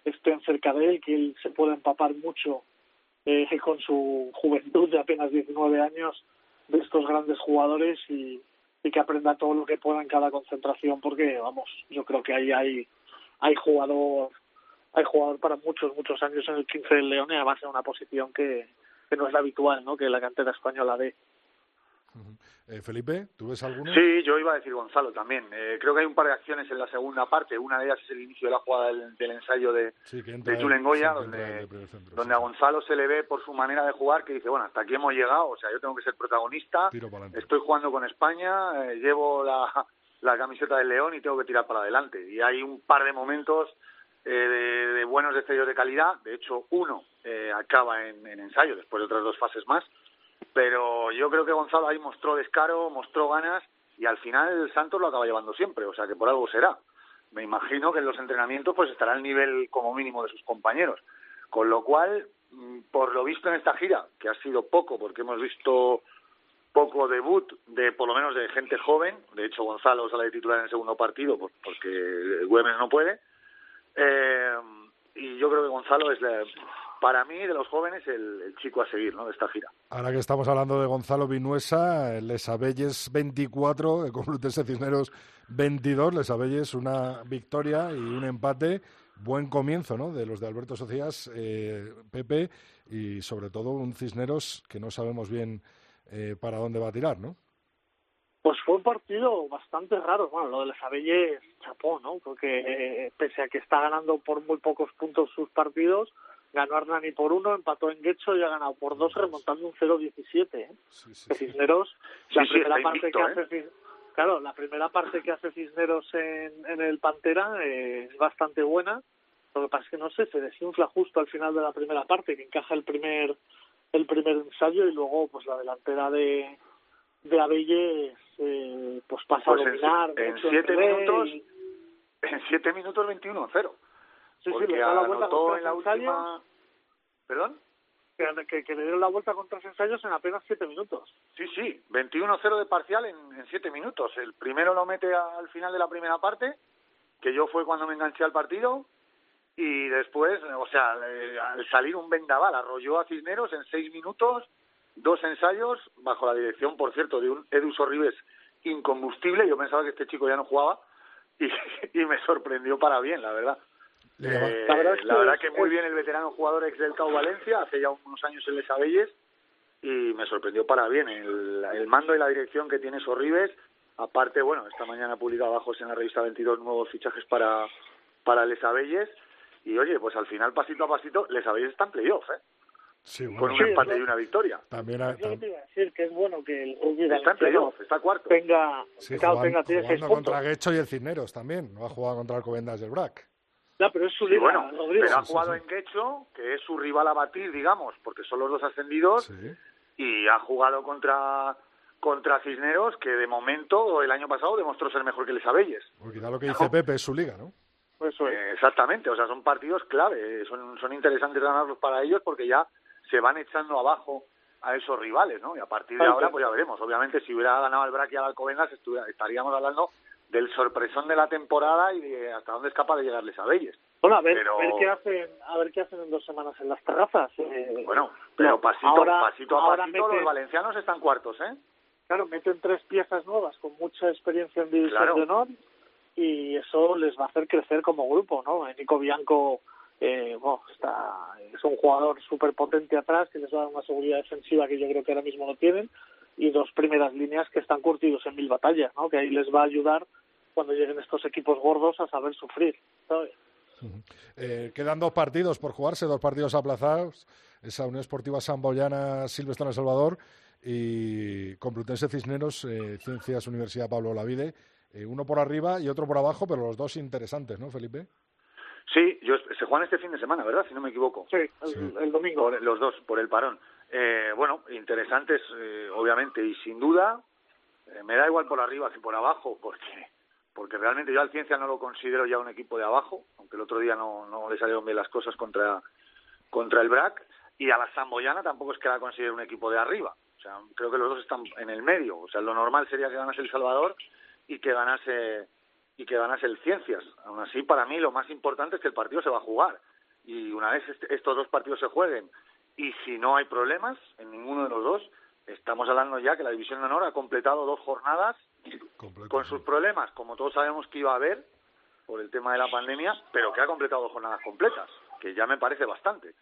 estén cerca de él, que él se pueda empapar mucho eh, con su juventud de apenas 19 años de estos grandes jugadores y, y que aprenda todo lo que pueda en cada concentración porque vamos yo creo que ahí hay hay jugador hay jugador para muchos muchos años en el 15 del León y además en una posición que, que no es la habitual no que la cantera española dé eh, Felipe, ¿tú ves alguno? Sí, yo iba a decir Gonzalo también. Eh, creo que hay un par de acciones en la segunda parte. Una de ellas es el inicio de la jugada del, ensayo de, de Julen Goya, donde, donde a Gonzalo se le ve por su manera de jugar que dice, bueno, hasta aquí hemos llegado, o sea, yo tengo que ser protagonista, estoy jugando con España, eh, llevo la, la camiseta del León y tengo que tirar para adelante. Y hay un par de momentos eh, de, buenos destellos de calidad. De hecho, uno eh, acaba en, ensayo después de otras dos fases más. Pero yo creo que Gonzalo ahí mostró descaro, mostró ganas y al final el Santos lo acaba llevando siempre. O sea que por algo será. Me imagino que en los entrenamientos pues estará al nivel como mínimo de sus compañeros. Con lo cual, mm, por lo visto en esta gira, que ha sido poco porque hemos visto poco debut de por lo menos de gente joven. De hecho, Gonzalo sale de titular en el segundo partido porque Güemes no puede. Eh, y yo creo que Gonzalo es, para mí, de los jóvenes, el, chico a seguir ¿no? de esta gira. Ahora que estamos hablando de Gonzalo Vinuesa, Les Abelles 24, el Complutense Cisneros 22, Les Abelles una victoria y un empate. Buen comienzo ¿no? de los de Alberto Socias, eh, Pepe, y sobre todo un Cisneros que no sabemos bien eh, para dónde va a tirar, ¿no? Pues fue un partido bastante raro. Bueno, lo de Sabelle chapó, ¿no? Porque eh, pese a que está ganando por muy pocos puntos sus partidos, ganó Arnani por uno, empató en Guecho y ha ganado por dos, remontando un 0-17. ¿eh? Sí, sí, Que sí. Cisneros, la primera parte que ¿eh? hace Cis- claro, la primera parte que hace Cisneros en, en el Pantera eh, es bastante buena. Lo que pasa es que no sé, se desinfla justo al final de la primera parte, que encaja el primer el primer ensayo y luego pues la delantera de de Abelles eh, pues pasa Pues a en- dominar en siete minutos, y- En 7 minutos 21-0. sí, sí, porque le da la vuelta anotó con en la ensayos, última... ¿Perdón? que, que, que le dieron la vuelta con tres ensayos en apenas siete minutos. Sí, sí, 21-0 de parcial en, en 7 minutos. El primero lo mete a- al final de la primera parte, que yo fue cuando me enganché al partido, y después, o sea, eh, al salir un vendaval, arrolló a Cisneros en 6 minutos, dos ensayos, bajo la dirección, por cierto, de un Edu Sorribes incombustible. Yo pensaba que este chico ya no jugaba, y, y me sorprendió para bien, la verdad. Eh, La verdad es la que verdad es- que muy bien el veterano jugador ex del CAU Valencia, hace ya unos años en Les Abelles, y me sorprendió para bien el, el mando y la dirección que tiene Sorribes. Aparte, bueno, esta mañana ha publicado abajo en la revista 22 nuevos fichajes para, para Les Abelles. Y oye, pues al final, pasito a pasito, Les Abelles está en playoff, ¿eh? Sí, bueno, Con un Sí, empate y una victoria. también te iba a decir, que es bueno que el rugby Está en playoff, está cuarto. tenga, sí, claro, jugan- tenga, jugando contra Guecho y el Cisneros también. No ha jugado contra el Covendas del BRAC. Ya, pero es su liga, bueno, Rodrigo. pero ha sí, jugado sí. en Quecho, que es su rival a batir, digamos, porque son los dos ascendidos. Sí. y ha jugado contra contra Cisneros que de momento el año pasado demostró ser mejor que Les Abelles. Porque quizá lo que dice Pepe es su liga, ¿no? Eso es. Eh, exactamente, o sea, son partidos clave, son, son interesantes ganarlos para ellos porque ya se van echando abajo a esos rivales, ¿no? Y a partir de Claro, ahora, pues ya veremos. Obviamente, si hubiera ganado el Braque al Alcobendas, estaríamos hablando del sorpresón de la temporada y de hasta dónde es capaz de llegar Les Abelles. Bueno, a ver, pero- a ver qué hacen, a ver qué hacen en dos semanas en las terrazas. eh, Bueno, pero pasito, ahora- pasito a pasito, meten- los valencianos están cuartos, ¿eh? Claro, meten tres piezas nuevas con mucha experiencia en división Claro. de honor y eso les va a hacer crecer como grupo, ¿no? Nico Bianco eh, bueno, está, es un jugador súper potente atrás que les va a dar una seguridad defensiva que yo creo que ahora mismo no tienen y dos primeras líneas que están curtidos en mil batallas, ¿no? Que ahí les va a ayudar cuando lleguen estos equipos gordos a saber sufrir, ¿sabes? Eh, quedan dos partidos por jugarse, dos partidos aplazados. Esa Unión Esportiva Samboyana Silvestre El Salvador y Complutense Cisneros eh, Ciencias Universidad Pablo Lavide. Eh, uno por arriba y otro por abajo, pero los dos interesantes, ¿no, Felipe? Sí, yo, se juegan este fin de semana, ¿verdad? Si no me equivoco. Sí, el, domingo. Por- los dos, por el parón. Eh, bueno, interesantes, eh, obviamente, y sin duda, eh, me da igual por arriba que por abajo, porque porque realmente yo al Ciencia no lo considero ya un equipo de abajo, aunque el otro día no, no le salieron bien las cosas contra, contra el BRAC, y a la Samboyana tampoco es que la considere un equipo de arriba. O sea, creo que los dos están en el medio. O sea, lo normal sería que ganase El Salvador y que ganase y que ganase el Ciencias. Aún así, para mí lo más importante es que el partido se va a jugar. Y una vez este- estos dos partidos se jueguen y si no hay problemas en ninguno de los dos, estamos hablando ya que la División de Honor ha completado dos jornadas Completo, con sus problemas, como todos sabemos que iba a haber por el tema de la pandemia, pero que ha completado dos jornadas completas, que ya me parece bastante.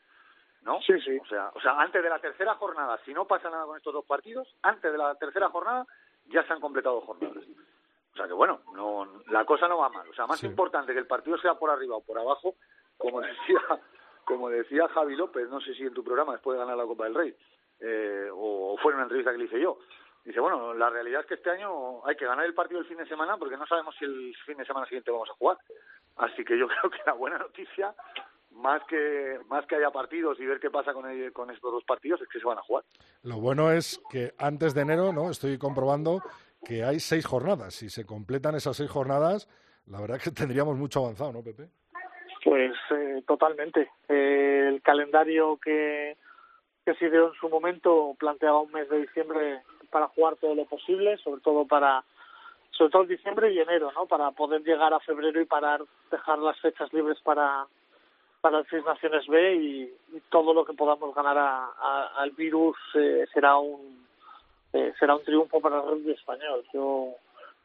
¿No? Sí, sí. O sea, o sea, antes de la tercera jornada, si no pasa nada con estos dos partidos, antes de la tercera jornada ya se han completado dos jornadas. O sea que bueno, no, la cosa no va mal. O sea, más Sí. importante que el partido sea por arriba o por abajo, como decía, como decía Javi López, no sé si en tu programa después de ganar la Copa del Rey, eh, o, fue en una entrevista que le hice yo. Dice, bueno, la realidad es que este año hay que ganar el partido el fin de semana porque no sabemos si el fin de semana siguiente vamos a jugar. Así que yo creo que la buena noticia, más que más que haya partidos y ver qué pasa con, el- con estos dos partidos, es que se van a jugar. Lo bueno es que antes de enero, ¿no? Estoy comprobando que hay seis jornadas. Si se completan esas seis jornadas, la verdad que tendríamos mucho avanzado, ¿no, Pepe? Pues eh, totalmente. Eh, el calendario que, que se dio en su momento planteaba un mes de diciembre para jugar todo lo posible, sobre todo para sobre todo diciembre y enero, ¿no? Para poder llegar a febrero y parar, dejar las fechas libres para para el Seis Naciones B y, todo lo que podamos ganar a- a- al virus eh, será un eh, será un triunfo para el rugby español. Yo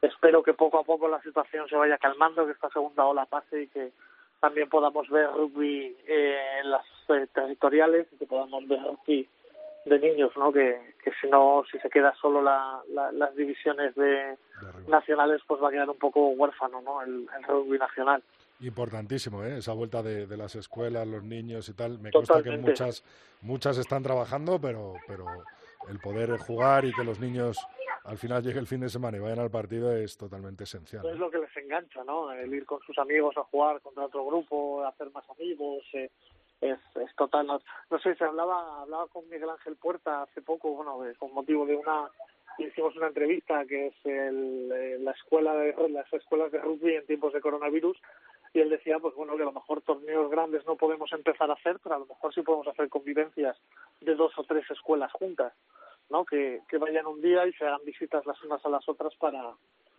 espero que poco a poco la situación se vaya calmando, que esta segunda ola pase y que también podamos ver rugby eh, en las eh, territoriales y que podamos ver rugby de niños, ¿no? Que, que si no, si se queda solo la, la- las divisiones de nacionales, pues va a quedar un poco huérfano, ¿no? El, el rugby nacional. Importantísimo, ¿eh? esa vuelta de, las escuelas, los niños y tal. Me consta que muchas, muchas están trabajando, pero, pero el poder jugar y que los niños al final llegue el fin de semana y vayan al partido es totalmente esencial. Es lo que les engancha, ¿no? El ir con sus amigos a jugar contra otro grupo, hacer más amigos, eh, es, es total. No, sé, se hablaba, hablaba con Miguel Ángel Puerta hace poco, bueno, con motivo de una hicimos una entrevista que es el, eh, la escuela de las escuelas de rugby en tiempos de coronavirus y él decía pues bueno que a lo mejor torneos grandes no podemos empezar a hacer pero a lo mejor sí podemos hacer convivencias de dos o tres escuelas juntas no que, que vayan un día y se hagan visitas las unas a las otras para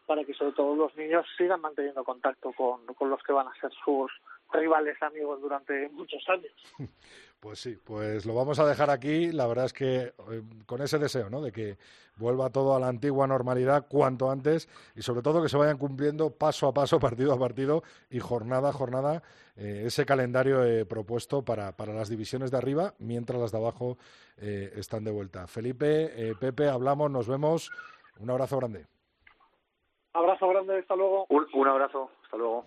para que sobre todo los niños sigan manteniendo contacto con, con los que van a ser sus rivales amigos durante muchos años. Pues sí, pues lo vamos a dejar aquí. La verdad es que eh, con ese deseo, ¿no? De que vuelva todo a la antigua normalidad cuanto antes y sobre todo que se vayan cumpliendo paso a paso, partido a partido y jornada a jornada eh, ese calendario eh, propuesto para, para, las divisiones de arriba, mientras las de abajo están de vuelta. Felipe, Pepe, hablamos, nos vemos. Un abrazo grande. Abrazo grande, hasta luego. un abrazo, hasta luego.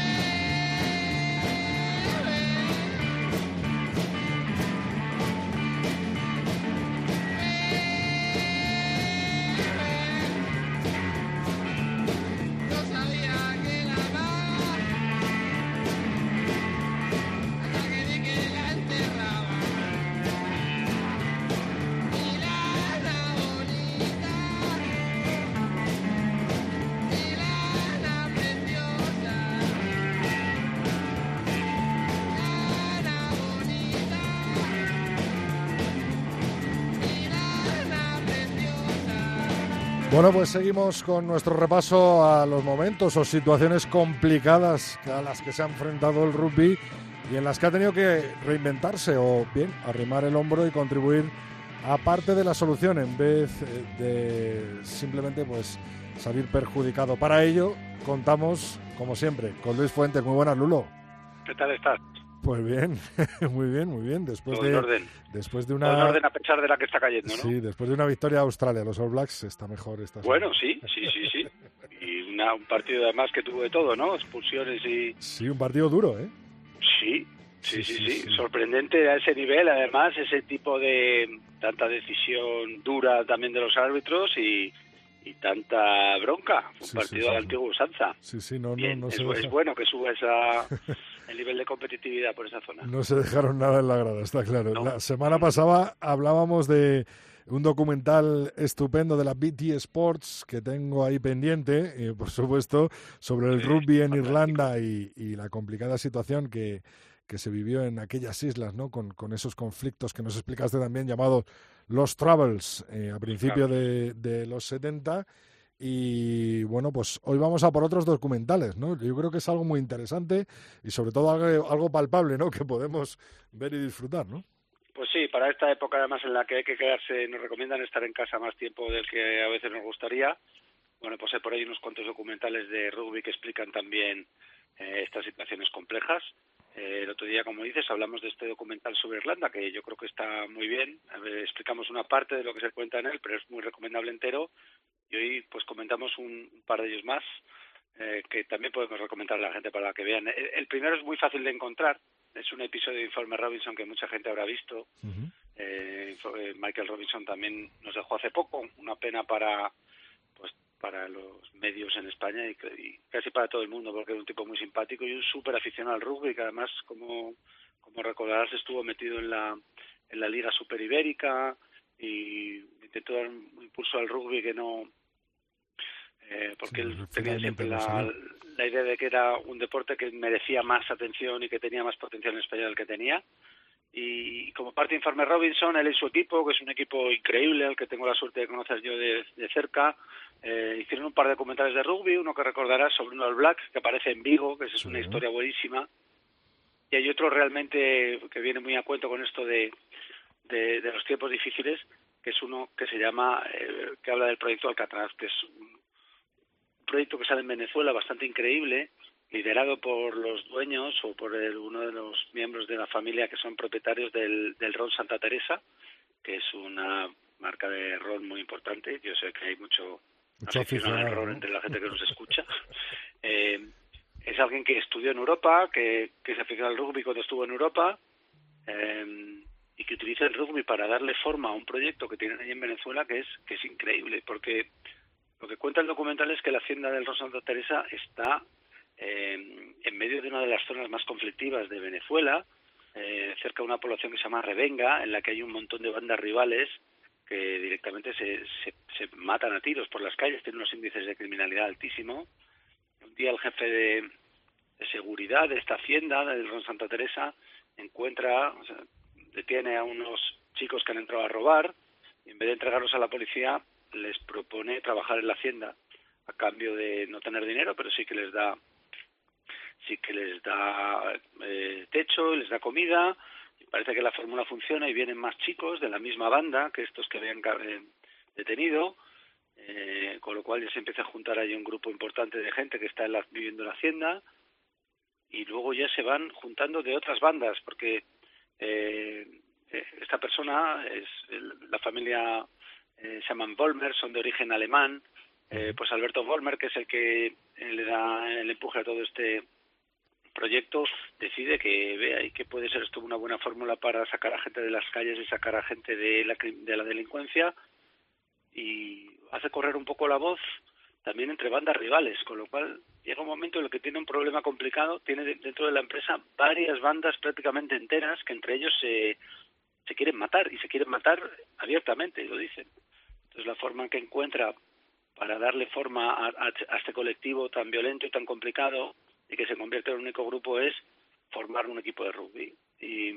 Bueno, pues seguimos con nuestro repaso a los momentos o situaciones complicadas a las que se ha enfrentado el rugby y en las que ha tenido que reinventarse o bien arrimar el hombro y contribuir a parte de la solución en vez de simplemente pues salir perjudicado. Para ello contamos, como siempre, con Luis Fuentes. Muy buenas, Lulo. ¿Qué tal estás? Pues bien, muy bien, muy bien. Después de, orden. Después de una... en orden a pesar de la que está cayendo, ¿no? Sí, después de una victoria a Australia, los All Blacks está mejor esta Bueno, sí, sí, sí, sí. Y un partido además que tuvo de todo, ¿no? Expulsiones y... Sí, un partido duro, ¿eh? Sí, sí, sí, sí. Sorprendente a ese nivel, además, ese tipo de... tanta decisión dura también de los árbitros y y tanta bronca. un partido de antiguo usanza. Sí, sí, no, no, no es, es, bueno que suba esa, el nivel de competitividad por esa zona. No se dejaron nada en la grada, está claro. La semana pasada hablábamos de un documental estupendo de la BT Sports que tengo ahí pendiente, y por supuesto, sobre el rugby en Irlanda y, y la complicada situación que, que se vivió en aquellas islas, ¿no? Con, con esos conflictos que nos explicaste también llamados los Troubles eh, a principios de, de, los 70. Y bueno, pues hoy vamos a por otros documentales, ¿no? Yo creo que es algo muy interesante y sobre todo algo, palpable, ¿no? Que podemos ver y disfrutar, ¿no? Pues sí, para esta época además en la que hay que quedarse, nos recomiendan estar en casa más tiempo del que a veces nos gustaría. Bueno, pues hay por ahí unos cuantos documentales de rugby que explican también eh, estas situaciones complejas. Eh, el otro día, como dices, hablamos de este documental sobre Irlanda, que yo creo que está muy bien. explicamos una parte de lo que se cuenta en él, pero es muy recomendable entero. Y hoy, pues, comentamos un, par de ellos más, eh, que también podemos recomendar a la gente para que vean. El, primero es muy fácil de encontrar. Es un episodio de Informe Robinson que mucha gente habrá visto. Eh, Michael Robinson también nos dejó hace poco. Una pena para para los medios en España y, casi para todo el mundo, porque era un tipo muy simpático y un súper aficionado al rugby, que además, como, como recordarás, estuvo metido en la, en la Liga Super Ibérica y intentó dar un impulso al rugby que no. Eh, porque él tenía siempre la, la idea de que era un deporte que merecía más atención y que tenía más potencial en España del que tenía. Y como parte de Informe Robinson, él y su equipo, que es un equipo increíble, al que tengo la suerte de conocer yo de, cerca, eh, hicieron un par de documentales de rugby, uno que recordarás sobre un All Black, que aparece en Vigo, que es una historia buenísima, y hay otro realmente que viene muy a cuento con esto de, de, los tiempos difíciles, que es uno que se llama, eh, que habla del proyecto Alcatraz, que es un proyecto que sale en Venezuela bastante increíble, liderado por los dueños o por uno de los miembros de la familia que son propietarios del, del ron Santa Teresa, que es una marca de ron muy importante. Yo sé que hay mucho, Mucho aficionado al ron ¿no? entre la gente que nos escucha. Eh, es alguien que estudió en Europa, que, que se aficionó al rugby cuando estuvo en Europa eh, y que utiliza el rugby para darle forma a un proyecto que tienen ahí en Venezuela que es que es increíble, porque lo que cuenta el documental es que la hacienda del Ron Santa Teresa está eh, en medio de una de las zonas más conflictivas de Venezuela, eh, cerca de una población que se llama Revenga, en la que hay un montón de bandas rivales que directamente se, se, matan a tiros por las calles, tienen unos índices de criminalidad altísimos. Un día el jefe de, de seguridad de esta hacienda, del Ron Santa Teresa, encuentra, o sea, detiene a unos chicos que han entrado a robar y en vez de entregarlos a la policía les propone trabajar en la hacienda a cambio de no tener dinero, pero sí que les da sí que les da eh, techo, les da comida, y parece que la fórmula funciona y vienen más chicos de la misma banda que estos que habían eh, detenido, eh, con lo cual ya se empieza a juntar ahí un grupo importante de gente que está en la- viviendo en la hacienda y luego ya se van juntando de otras bandas porque eh, eh, esta persona es la familia se llaman Vollmer, son de origen alemán, eh, pues Alberto Vollmer, que es el que eh, le da el empuje a todo este proyecto, decide que vea y que puede ser esto una buena fórmula para sacar a gente de las calles y sacar a gente de la, de la delincuencia. Y hace correr un poco la voz también entre bandas rivales, con lo cual llega un momento en el que tiene un problema complicado, tiene de- dentro de la empresa varias bandas prácticamente enteras que entre ellos se, se quieren matar y se quieren matar abiertamente, lo dicen. Entonces la forma que encuentra para darle forma a, a- a este colectivo tan violento y tan complicado y que se convierte en un único grupo es formar un equipo de rugby. Y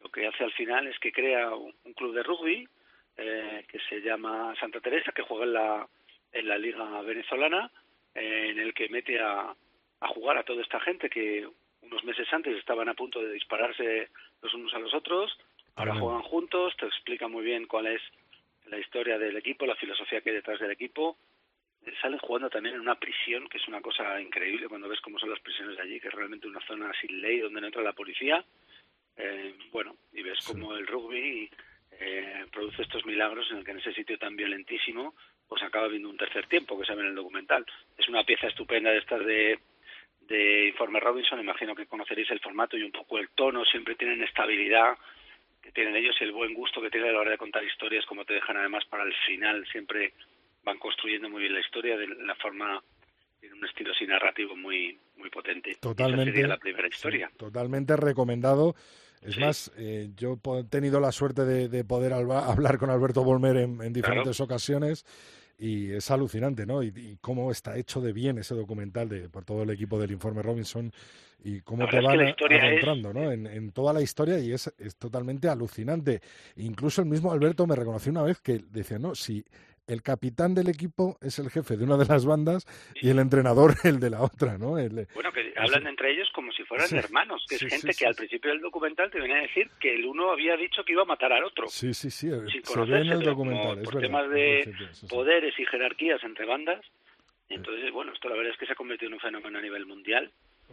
lo que hace al final es que crea un, un club de rugby eh, que se llama Santa Teresa, que juega en la, en la liga venezolana, eh, en el que mete a, a jugar a toda esta gente que unos meses antes estaban a punto de dispararse los unos a los otros, ahora juegan juntos, te explica muy bien cuál es la historia del equipo, la filosofía que hay detrás del equipo. Salen jugando también en una prisión, que es una cosa increíble cuando ves cómo son las prisiones de allí, que es realmente una zona sin ley donde no entra la policía. Eh, bueno, y ves cómo el rugby eh, produce estos milagros en el que en ese sitio tan violentísimo pues acaba viendo un tercer tiempo que se ve en el documental. Es una pieza estupenda de estas de, de Informe Robinson, imagino que conoceréis el formato y un poco el tono, siempre tienen estabilidad tienen ellos el buen gusto que tienen a la hora de contar historias, como te dejan además para el final, siempre van construyendo muy bien la historia de la forma, tiene un estilo así narrativo muy muy potente. Esa Totalmente. sería la primera historia. Sí, totalmente recomendado. Es Sí. más, eh, yo he tenido la suerte de, de poder alba- hablar con Alberto Volmer en, en diferentes ocasiones y es alucinante, ¿no? Y, y cómo está hecho de bien ese documental de, por todo el equipo del Informe Robinson y cómo te verdad es que van es- ¿no? En, en toda la historia y es, es totalmente alucinante. Incluso el mismo Alberto me reconoció una vez que decía, no, si el capitán del equipo es el jefe de una de las bandas y el entrenador el de la otra, ¿no? El- Bueno, que hablan entre ellos como si fueran Sí, hermanos, que sí, es sí, gente que al principio del documental te venía a decir que el uno había dicho que iba a matar al otro. Sí, sí, sí, sin se ve en el documental, es por verdad. temas de poderes y jerarquías entre bandas. Entonces, bueno, esto la verdad es que se ha convertido en un fenómeno a nivel mundial.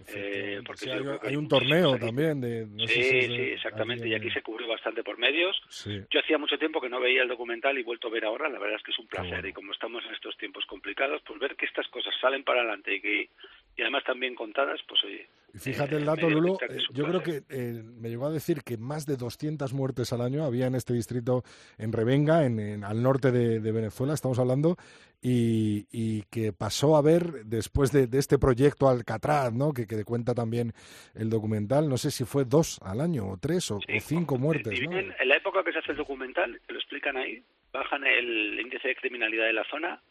Eh, porque Sí, hay, creo que hay un torneo también de no sé sí, si es de- sí, exactamente. Y aquí se cubrió bastante por medios. Sí. Yo hacía mucho tiempo que no veía el documental y he vuelto a ver ahora. La verdad es que es un placer. bueno. Y como estamos en estos tiempos complicados, pues ver que estas cosas salen para adelante y que y además también contadas, pues oye. Y fíjate eh, el dato, Lulo, eh, yo creo que eh, me llegó a decir que más de 200 muertes al año había en este distrito, en Revenga, en, en- al norte de, de Venezuela, estamos hablando, y, y que pasó a ver después de, de este proyecto Alcatraz, ¿no? Que, que cuenta también el documental, no sé si fue dos al año, o tres, o, Sí, o cinco muertes, ¿no? En la época que se hace el documental, que lo explican ahí, bajan el índice de criminalidad de la zona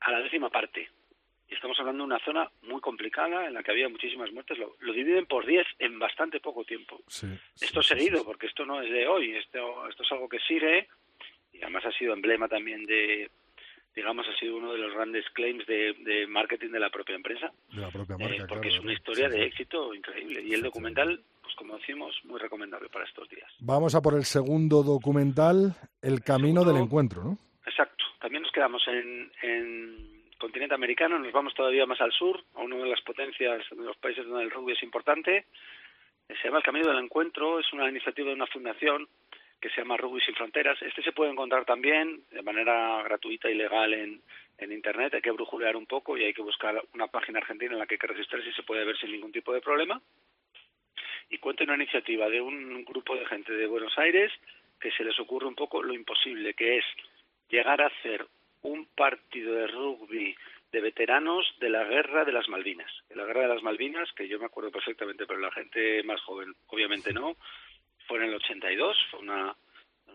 a la décima parte. Estamos hablando de una zona muy complicada en la que había muchísimas muertes. Lo, lo dividen por 10 en bastante poco tiempo. Sí, Esto sí, seguido, sí, porque esto no es de hoy, esto, esto es algo que sigue y además ha sido emblema también de, digamos, ha sido uno de los grandes claims de, de marketing de la propia empresa, de la propia eh, marca, porque claro, es una historia de éxito increíble. Y el documental, pues como decimos, muy recomendable para estos días. Vamos a por el segundo documental, El Camino del segundo- Encuentro, ¿no? Exacto. También nos quedamos en, en continente americano, nos vamos todavía más al sur, a una de las potencias de los países donde el rugby es importante. Se llama El Camino del Encuentro, es una iniciativa de una fundación que se llama Rugby Sin Fronteras. Este se puede encontrar también de manera gratuita y legal en, en Internet. Hay que brujulear un poco y hay que buscar una página argentina en la que hay que registrarse y se puede ver sin ningún tipo de problema. Y cuenta una iniciativa de un grupo de gente de Buenos Aires que se les ocurre un poco lo imposible, que es llegar a hacer un partido de rugby de veteranos de la guerra de las Malvinas. La guerra de las Malvinas, que yo me acuerdo perfectamente, pero la gente más joven obviamente no, fue en el 82, fue una,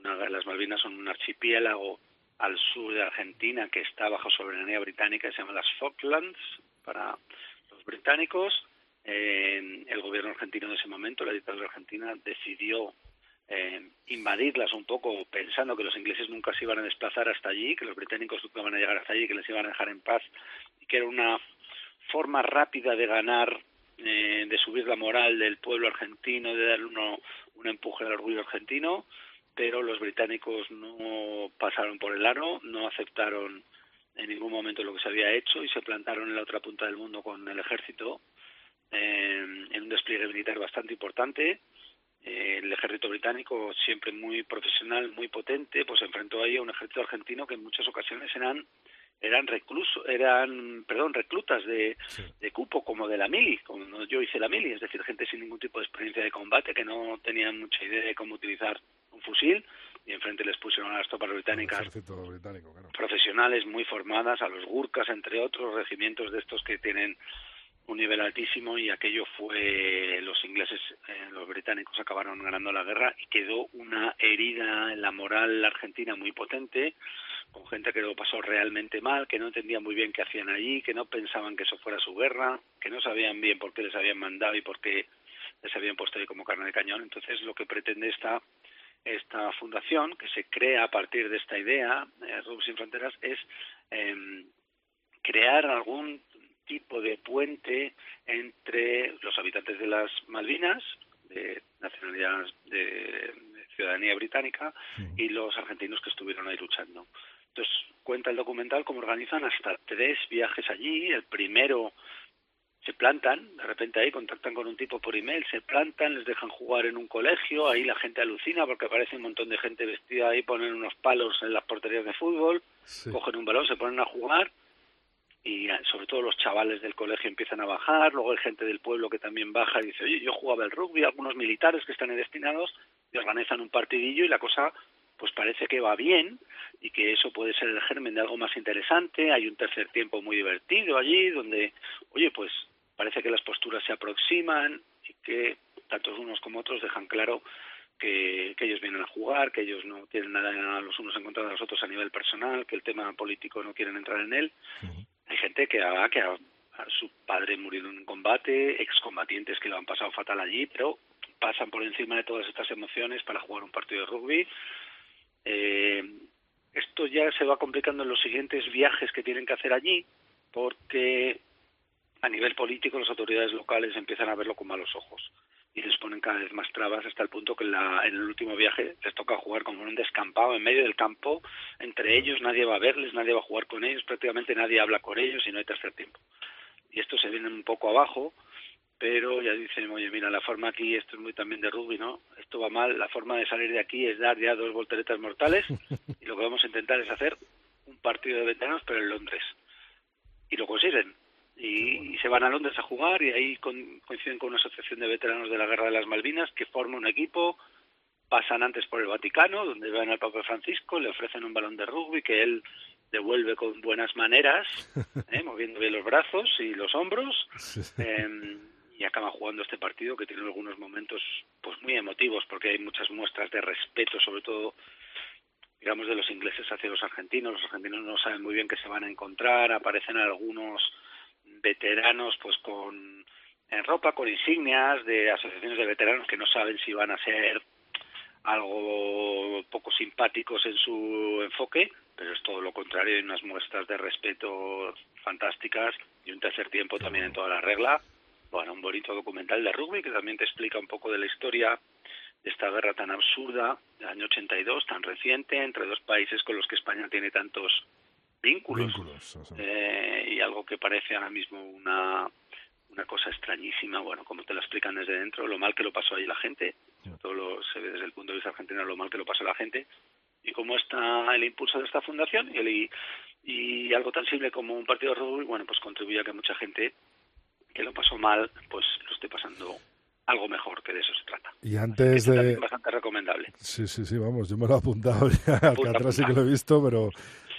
las Malvinas son un archipiélago al sur de Argentina que está bajo soberanía británica, se llama las Falklands para los británicos. Eh, el gobierno argentino de ese momento, la dictadura argentina, decidió eh, invadirlas un poco pensando que los ingleses nunca se iban a desplazar hasta allí, que los británicos nunca iban a llegar hasta allí, que les iban a dejar en paz y que era una forma rápida de ganar, eh, de subir la moral del pueblo argentino, de darle uno, un empuje al orgullo argentino, pero los británicos no pasaron por el aro, no aceptaron en ningún momento lo que se había hecho y se plantaron en la otra punta del mundo con el ejército eh, en un despliegue militar bastante importante el ejército británico, siempre muy profesional, muy potente, pues enfrentó ahí a un ejército argentino que en muchas ocasiones eran eran reclusos, eran, perdón, reclutas de, de cupo como de la mili, como yo hice la mili, es decir, gente sin ningún tipo de experiencia de combate que no tenían mucha idea de cómo utilizar un fusil y enfrente les pusieron a las tropas británicas profesionales muy formadas, a los gurkas entre otros regimientos de estos que tienen un nivel altísimo y aquello fue los ingleses, eh, los británicos acabaron ganando la guerra y quedó una herida en la moral argentina muy potente, con gente que lo pasó realmente mal, que no entendían muy bien qué hacían allí, que no pensaban que eso fuera su guerra, que no sabían bien por qué les habían mandado y por qué les habían puesto ahí como carne de cañón. Entonces lo que pretende esta esta fundación, que se crea a partir de esta idea, eh, Sin Fronteras, es eh, crear algún tipo de puente entre los habitantes de las Malvinas, de nacionalidad de, ciudadanía británica, y los argentinos que estuvieron ahí luchando. Entonces, cuenta el documental cómo organizan hasta tres viajes allí. El primero se plantan, de repente ahí contactan con un tipo por email, se plantan, les dejan jugar en un colegio, ahí la gente alucina porque aparece un montón de gente vestida ahí, ponen unos palos en las porterías de fútbol, cogen un balón, se ponen a jugar y sobre todo los chavales del colegio empiezan a bajar, luego hay gente del pueblo que también baja y dice, oye, yo jugaba el rugby, algunos militares que están destinados y organizan un partidillo y la cosa pues parece que va bien y que eso puede ser el germen de algo más interesante, hay un tercer tiempo muy divertido allí donde, oye, pues parece que las posturas se aproximan y que tanto unos como otros dejan claro que, que, ellos vienen a jugar, que ellos no tienen nada los unos en contra de los otros a nivel personal, que el tema político no quieren entrar en él. Hay gente que ha, que su padre murió en un combate, excombatientes que lo han pasado fatal allí, pero pasan por encima de todas estas emociones para jugar un partido de rugby. Eh, esto ya se va complicando en los siguientes viajes que tienen que hacer allí, porque a nivel político las autoridades locales empiezan a verlo con malos ojos y les ponen cada vez más trabas hasta el punto que en, la, en el último viaje les toca jugar como en un descampado en medio del campo entre ellos nadie va a verles nadie va a jugar con ellos prácticamente nadie habla con ellos y no hay tercer tiempo. Y esto se viene un poco abajo pero ya dicen oye mira la forma aquí esto es muy también de rugby no esto va mal la forma de salir de aquí es dar ya dos volteretas mortales y lo que vamos a intentar es hacer un partido de veteranos pero en Londres y lo consiguen y, se van a Londres a jugar y ahí coinciden con una asociación de veteranos de la Guerra de las Malvinas que forma un equipo, pasan antes por el Vaticano, donde van al Papa Francisco, le ofrecen un balón de rugby que él devuelve con buenas maneras, ¿eh? moviendo bien los brazos y los hombros, em, y acaba jugando este partido que tiene algunos momentos pues muy emotivos porque hay muchas muestras de respeto, sobre todo digamos de los ingleses hacia los argentinos, los argentinos no saben muy bien qué se van a encontrar, aparecen algunos veteranos pues con en ropa, con insignias de asociaciones de veteranos que no saben si van a ser algo poco simpáticos en su enfoque, pero es todo lo contrario, hay unas muestras de respeto fantásticas y un tercer tiempo también en toda la regla. Bueno, un bonito documental de rugby que también te explica un poco de la historia de esta guerra tan absurda del año 82, tan reciente, entre dos países con los que España tiene tantos vínculos, eh, y algo que parece ahora mismo una una cosa extrañísima, bueno, como te lo explican desde dentro, lo mal que lo pasó ahí la gente, todo lo, se ve desde el punto de vista argentino lo mal que lo pasó la gente, y cómo está el impulso de esta fundación y, el, y, algo tan simple como un partido de rugby, bueno, pues contribuye a que mucha gente que lo pasó mal, pues lo esté pasando algo mejor, que de eso se trata. Y antes de... Bastante recomendable. Sí, sí, sí, vamos, yo me lo he apuntado ya, acá atrás sí que lo he visto, pero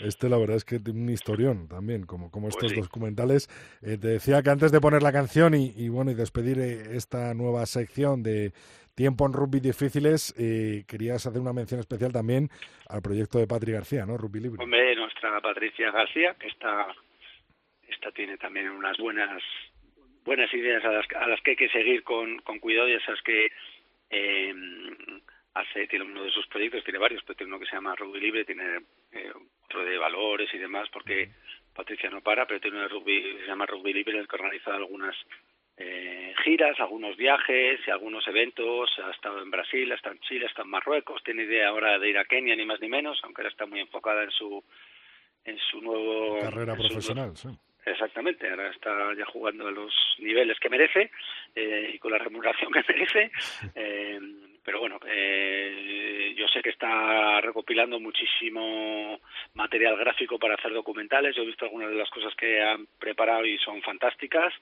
este la verdad es que tiene un historión también, como, como pues estos documentales. Eh, te decía que antes de poner la canción y, bueno, y despedir eh, esta nueva sección de Tiempo en Rugby Difíciles, eh, querías hacer una mención especial también al proyecto de Patri García, ¿no? Rugby Libre. Hombre, nuestra Patricia García, que está, esta tiene también unas buenas buenas ideas a las, a las que hay que seguir con, con cuidado y esas que eh, hace, tiene uno de sus proyectos, tiene varios, pero tiene uno que se llama Rugby Libre, tiene eh, de valores y demás, porque Patricia no para, pero tiene de rugby, se llama Rugby Libre, en el que organiza algunas eh, giras, algunos viajes y algunos eventos, ha estado en Brasil, ha estado en Chile, ha estado en Marruecos, tiene idea ahora de ir a Kenia, ni más ni menos, aunque ahora está muy enfocada en su en su nuevo carrera profesional, sí. Exactamente, ahora está ya jugando a los niveles que merece eh, y con la remuneración que merece. Eh, pero bueno, eh, yo sé que está recopilando muchísimo material gráfico para hacer documentales. Yo he visto algunas de las cosas que han preparado y son fantásticas.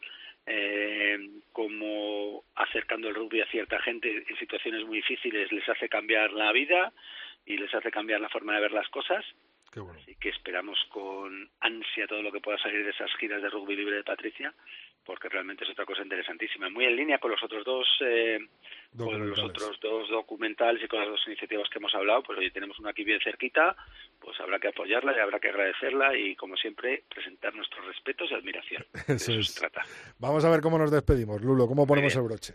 como acercando el rugby a cierta gente en situaciones muy difíciles les hace cambiar la vida y les hace cambiar la forma de ver las cosas. Así que esperamos con ansia todo lo que pueda salir de esas giras de rugby libre de Patricia, porque realmente es otra cosa interesantísima. Muy en línea con los otros dos, eh, con los otros dos documentales y con las dos iniciativas que hemos hablado. Pues hoy tenemos una aquí bien cerquita, pues habrá que apoyarla y habrá que agradecerla y, como siempre, presentar nuestros respetos y admiración. Eso, se trata. Vamos a ver cómo nos despedimos. Lulo, ¿cómo ponemos el broche?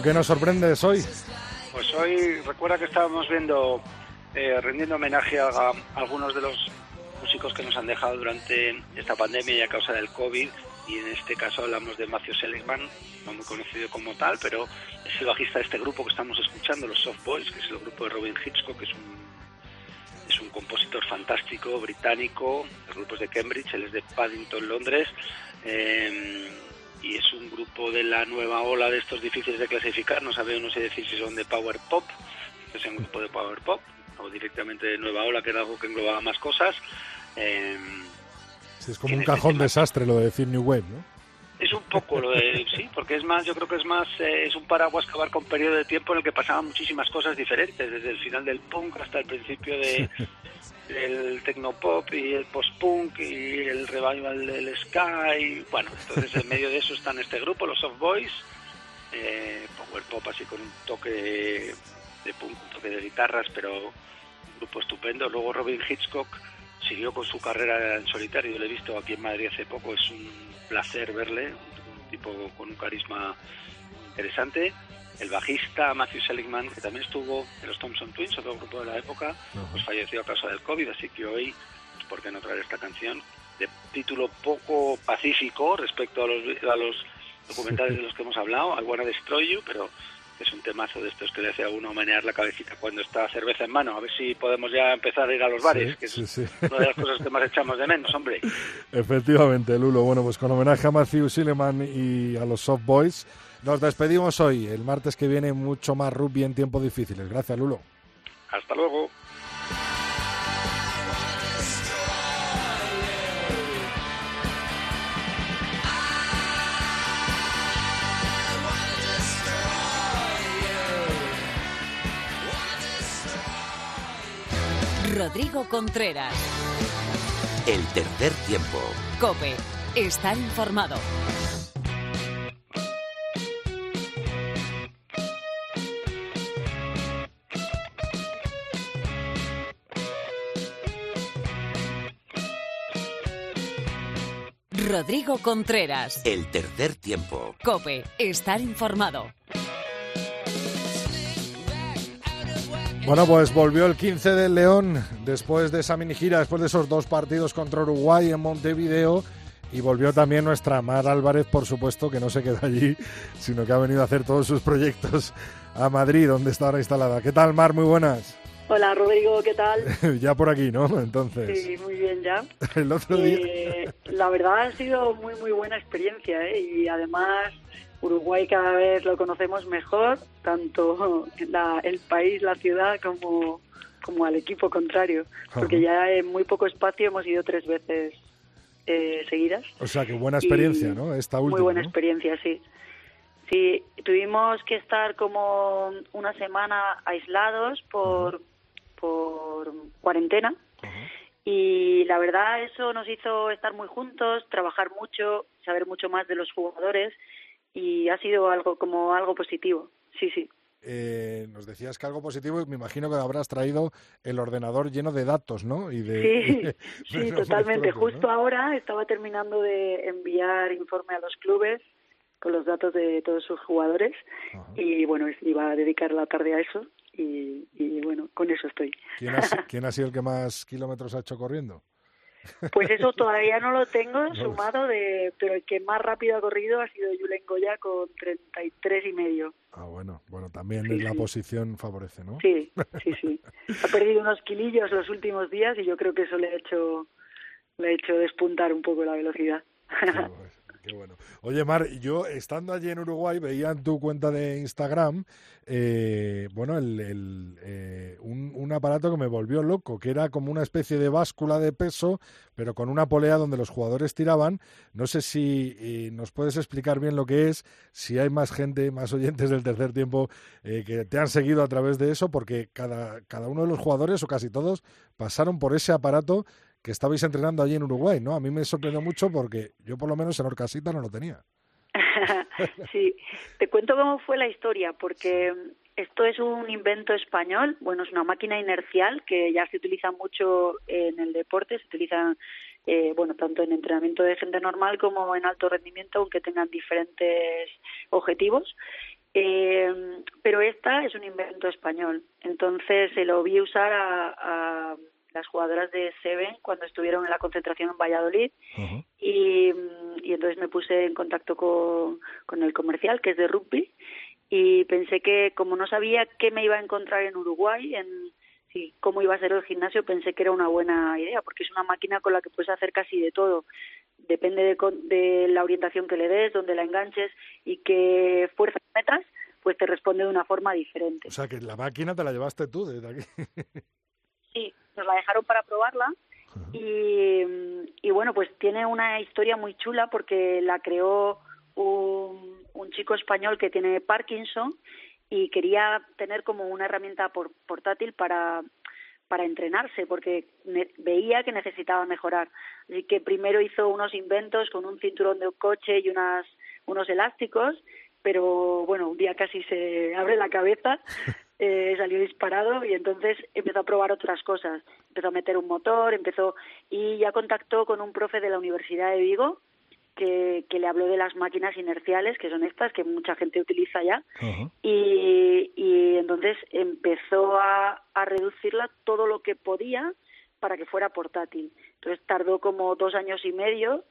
¿Con qué nos sorprendes hoy? Pues hoy recuerda que estábamos viendo, eh, rendiendo homenaje a, algunos de los músicos que nos han dejado durante esta pandemia y a causa del COVID. Y en este caso hablamos de Matthew Seligman, no muy conocido como tal, pero es el bajista de este grupo que estamos escuchando, los Soft Boys, que es el grupo de Robin Hitchcock, que es un es un compositor fantástico británico, el grupo es de Cambridge, él es de Paddington, Londres. Eh, y es un grupo de la nueva ola de estos difíciles de clasificar, no sabe no sé decir si son de Power Pop, es un grupo de Power Pop, o directamente de nueva ola, que era algo que englobaba más cosas. Eh, es como un cajón desastre lo de decir New Wave, ¿no? Poco lo de, sí, porque es más, yo creo que es más, eh, es un paraguas que abarca un periodo de tiempo en el que pasaban muchísimas cosas diferentes, desde el final del punk hasta el principio de, el tecnopop y el post-punk y el revival del sky. Bueno, entonces en medio de eso están este grupo, los Soft Boys, eh, power pop así con un toque de, punk, un toque de guitarras, pero un grupo estupendo. Luego Robin Hitchcock siguió con su carrera en solitario, yo lo he visto aquí en Madrid hace poco, es un placer verle, tipo con un carisma interesante el bajista Matthew Seligman, que también estuvo en los Thompson Twins, otro grupo de la época, pues falleció a causa del COVID, así que hoy, ¿por qué no traer esta canción? De título poco pacífico respecto a los, a los documentales de los que hemos hablado, I Wanna Destroy You, pero es un temazo de estos que le hace a uno menear la cabecita cuando está cerveza en mano. A ver si podemos ya empezar a ir a los bares, que es una de las cosas que más echamos de menos, hombre. Efectivamente, Lulo. Bueno, pues con homenaje a Matthew Silleman y a los Soft Boys, nos despedimos hoy. El martes que viene mucho más rugby en tiempos difíciles. Gracias, Lulo. Hasta luego. Rodrigo Contreras. El tercer tiempo. Cope. Está informado. Rodrigo Contreras. El tercer tiempo. Cope. Estar informado. Bueno, pues volvió el 15 del León después de esa mini gira, después de esos dos partidos contra Uruguay en Montevideo. Y volvió también nuestra Mar Álvarez, por supuesto, que no se queda allí, sino que ha venido a hacer todos sus proyectos a Madrid, donde está ahora instalada. ¿Qué tal, Mar? Muy buenas. Hola, Rodrigo, ¿qué tal? ya por aquí, ¿no? Entonces. Sí, muy bien ya. el otro día. Eh, la verdad ha sido muy, muy buena experiencia, ¿eh? Y además Uruguay cada vez lo conocemos mejor, tanto la, el país, la ciudad, como, como al equipo contrario. Porque ya en muy poco espacio hemos ido tres veces eh, seguidas. O sea, que buena experiencia, ¿no? Esta última. Muy buena ¿no? experiencia, sí. Sí, tuvimos que estar como una semana aislados por, por cuarentena. Y la verdad eso nos hizo estar muy juntos, trabajar mucho, saber mucho más de los jugadores y ha sido algo como algo positivo. Sí, sí. Eh, nos decías que algo positivo, me imagino que habrás traído el ordenador lleno de datos, ¿no? Y de, sí, de sí, totalmente. Justo ahora estaba terminando de enviar informe a los clubes con los datos de todos sus jugadores Ajá. y bueno, iba a dedicar la tarde a eso y, y bueno, con eso estoy. ¿Quién ha, quién ha sido el que más kilómetros ha hecho corriendo? Pues eso todavía no lo tengo sumado, de, pero el que más rápido ha corrido ha sido Julen Goya con 33 y medio. Ah, bueno, bueno, también Sí, la sí. posición favorece, ¿no? Sí, sí, sí. Ha perdido unos kilillos los últimos días y yo creo que eso le ha hecho, le ha hecho despuntar un poco la velocidad. qué bueno. Oye, Mar, yo estando allí en Uruguay veía en tu cuenta de Instagram, eh, bueno, el, eh, un, un aparato que me volvió loco, que era como una especie de báscula de peso, pero con una polea donde los jugadores tiraban. No sé si eh, nos puedes explicar bien lo que es, si hay más gente, más oyentes del tercer tiempo eh, que te han seguido a través de eso, porque cada, cada uno de los jugadores, o casi todos, pasaron por ese aparato que estabais entrenando allí en Uruguay, ¿no? A mí me sorprendió mucho porque yo por lo menos en Orcasita no lo tenía. sí, te cuento cómo fue la historia, porque esto es un invento español, bueno, es una máquina inercial que ya se utiliza mucho en el deporte, se utiliza, eh, bueno, tanto en entrenamiento de gente normal como en alto rendimiento, aunque tengan diferentes objetivos. Eh, pero esta es un invento español, entonces se lo vi usar a, a las jugadoras de Seven cuando estuvieron en la concentración en Valladolid. Y, mm, y entonces me puse en contacto con, con el comercial que es de rugby y pensé que como no sabía qué me iba a encontrar en Uruguay en sí, cómo iba a ser el gimnasio pensé que era una buena idea porque es una máquina con la que puedes hacer casi de todo. Depende de, de la orientación que le des donde la enganches y qué fuerza metas pues te responde de una forma diferente. O sea que la máquina te la llevaste tú desde aquí. Sí, nos la dejaron para probarla y, y bueno, pues tiene una historia muy chula porque la creó un, un chico español que tiene Parkinson y quería tener como una herramienta por- portátil para para entrenarse porque veía que necesitaba mejorar. Así que primero hizo unos inventos con un cinturón de coche y unas unos elásticos, pero bueno, un día casi se abre la cabeza eh, salió disparado y entonces empezó a probar otras cosas. Empezó a meter un motor, empezó y ya contactó con un profe de la Universidad de Vigo que, que le habló de las máquinas inerciales, que son estas que mucha gente utiliza ya, y, y entonces empezó a, a reducirla todo lo que podía para que fuera portátil. Entonces tardó como dos años y medio,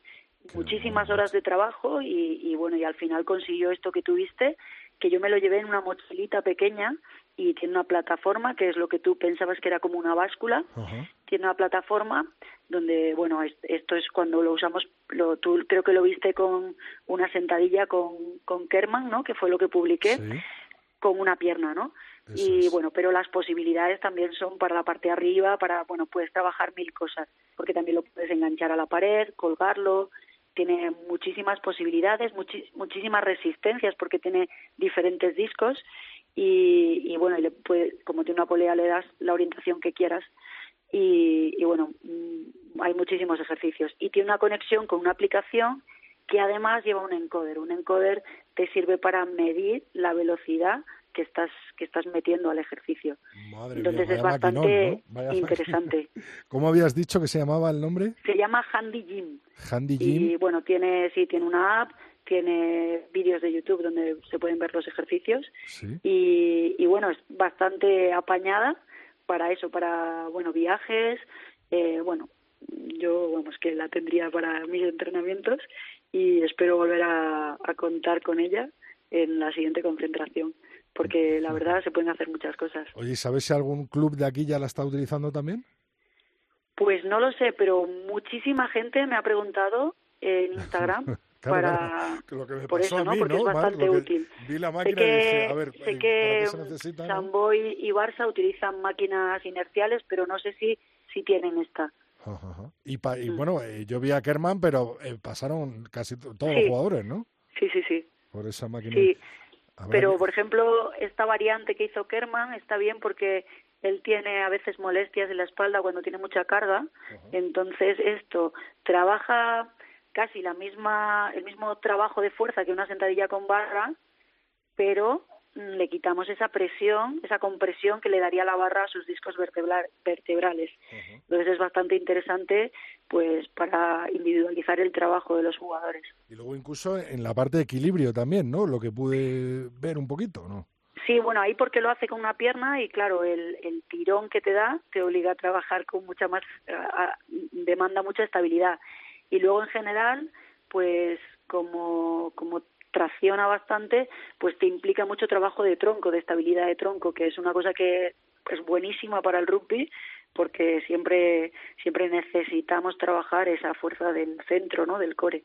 muchísimas horas de trabajo y, y bueno, y al final consiguió esto que tuviste, que yo me lo llevé en una mochilita pequeña y tiene una plataforma, que es lo que tú pensabas que era como una báscula, tiene una plataforma donde, bueno, es- esto es cuando lo usamos, lo, tú creo que lo viste con una sentadilla con, con Kerman, ¿no? Que fue lo que publiqué, Sí. con una pierna, ¿no? Eso y es. bueno, pero las posibilidades también son para la parte de arriba, para, bueno, puedes trabajar mil cosas, porque también lo puedes enganchar a la pared, colgarlo, tiene muchísimas posibilidades, muchísimas resistencias, porque tiene diferentes discos y, y bueno, y le puede, como tiene una polea le das la orientación que quieras y, y bueno, mm, hay muchísimos ejercicios. Y tiene una conexión con una aplicación que además lleva un encoder. Un encoder te sirve para medir la velocidad que estás que estás metiendo al ejercicio. Entonces es bastante interesante. ¿Cómo habías dicho que se llamaba el nombre? Se llama Handy Gym. Handy Gym. Y bueno, tiene sí tiene una app, tiene vídeos de YouTube donde se pueden ver los ejercicios y, y bueno es bastante apañada para eso, para bueno viajes, eh, bueno yo vamos que la tendría para mis entrenamientos y espero volver a, contar con ella en la siguiente concentración porque la verdad se pueden hacer muchas cosas. Oye, ¿sabes si algún club de aquí ya la está utilizando también? Pues no lo sé, pero muchísima gente me ha preguntado en Instagram para por eso, ¿no? Porque es bastante útil. Vi la máquina sé que, y dije, a ver, sé que Samboy y Barça utilizan máquinas inerciales, pero no sé si si tienen esta. Y, y, mm. bueno, eh, yo vi a Kerman, pero eh, pasaron casi todos los jugadores, ¿no? Sí, sí, sí. Por esa máquina. Sí. Pero, por ejemplo, esta variante que hizo Kerman está bien porque él tiene a veces molestias en la espalda cuando tiene mucha carga. Entonces, esto trabaja casi la misma, el mismo trabajo de fuerza que una sentadilla con barra, pero Mm, le quitamos esa presión, esa compresión que le daría la barra a sus discos vertebrales. Entonces es bastante interesante pues para individualizar el trabajo de los jugadores. Y luego incluso en la parte de equilibrio también, ¿no? Lo que pude ver un poquito, ¿no? Sí, bueno, ahí porque lo hace con una pierna y claro, el, el tirón que te da te obliga a trabajar con mucha más, demanda mucha estabilidad. Y luego en general, pues como, como tracciona bastante, pues te implica mucho trabajo de tronco, de estabilidad de tronco, que es una cosa que es buenísima para el rugby porque siempre siempre necesitamos trabajar esa fuerza del centro, ¿no? Del core.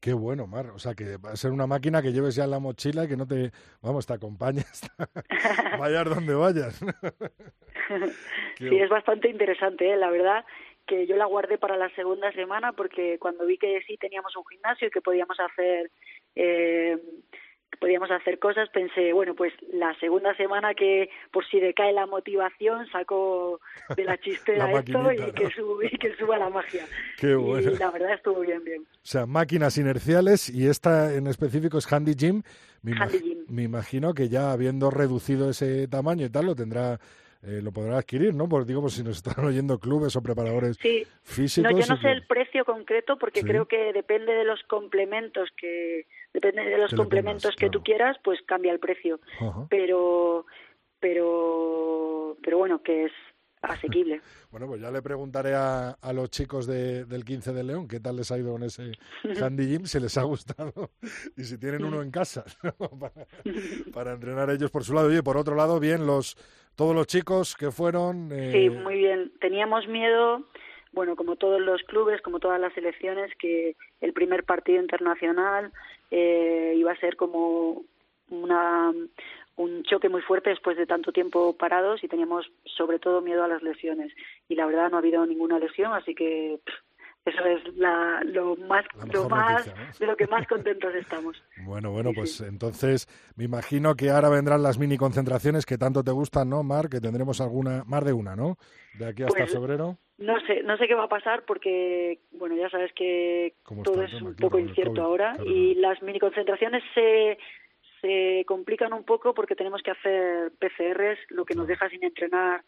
Qué bueno, Mar. O sea, que va a ser una máquina que lleves ya en la mochila y que no te, vamos, te acompañes, vayas donde vayas. sí, es bastante interesante, ¿eh? la verdad que yo la guardé para la segunda semana porque cuando vi que sí teníamos un gimnasio y que podíamos hacer eh, podíamos hacer cosas, pensé, bueno, pues la segunda semana que por si decae la motivación, saco de la chistera esto y, que que suba la magia. Qué bueno. Y la verdad estuvo bien, bien. O sea, máquinas inerciales y esta en específico es Handy Gym. Handy Gym. me imagino que ya habiendo reducido ese tamaño y tal, lo tendrá eh, lo podrá adquirir, ¿no? Porque digo, pues si nos están oyendo clubes o preparadores sí. físicos. No, yo no sé el precio concreto porque creo que depende de los complementos que depende de los complementos que tú quieras, pues cambia el precio. Pero pero pero bueno, que es asequible. bueno, pues ya le preguntaré a, a los chicos de, del 15 de León qué tal les ha ido con ese Handy Gym, si les ha gustado y si tienen uno en casa para, para, entrenar ellos por su lado. Oye, por otro lado, bien, los todos los chicos que fueron. Eh... Sí, muy bien. Teníamos miedo, bueno, como todos los clubes, como todas las selecciones, que el primer partido internacional eh, iba a ser como una un choque muy fuerte después de tanto tiempo parados y teníamos sobre todo miedo a las lesiones y la verdad no ha habido ninguna lesión así que eso es la, lo más, lo más de lo que más contentos estamos. Bueno, bueno, pues entonces me imagino que ahora vendrán las mini concentraciones que tanto te gustan, ¿no, Mar? Que tendremos alguna, más de una, ¿no? De aquí hasta pues, febrero. No sé, no sé qué va a pasar porque, bueno, ya sabes que todo es un poco incierto ahora y las mini concentraciones se se complican un poco porque tenemos que hacer PCRs, lo que nos deja sin entrenar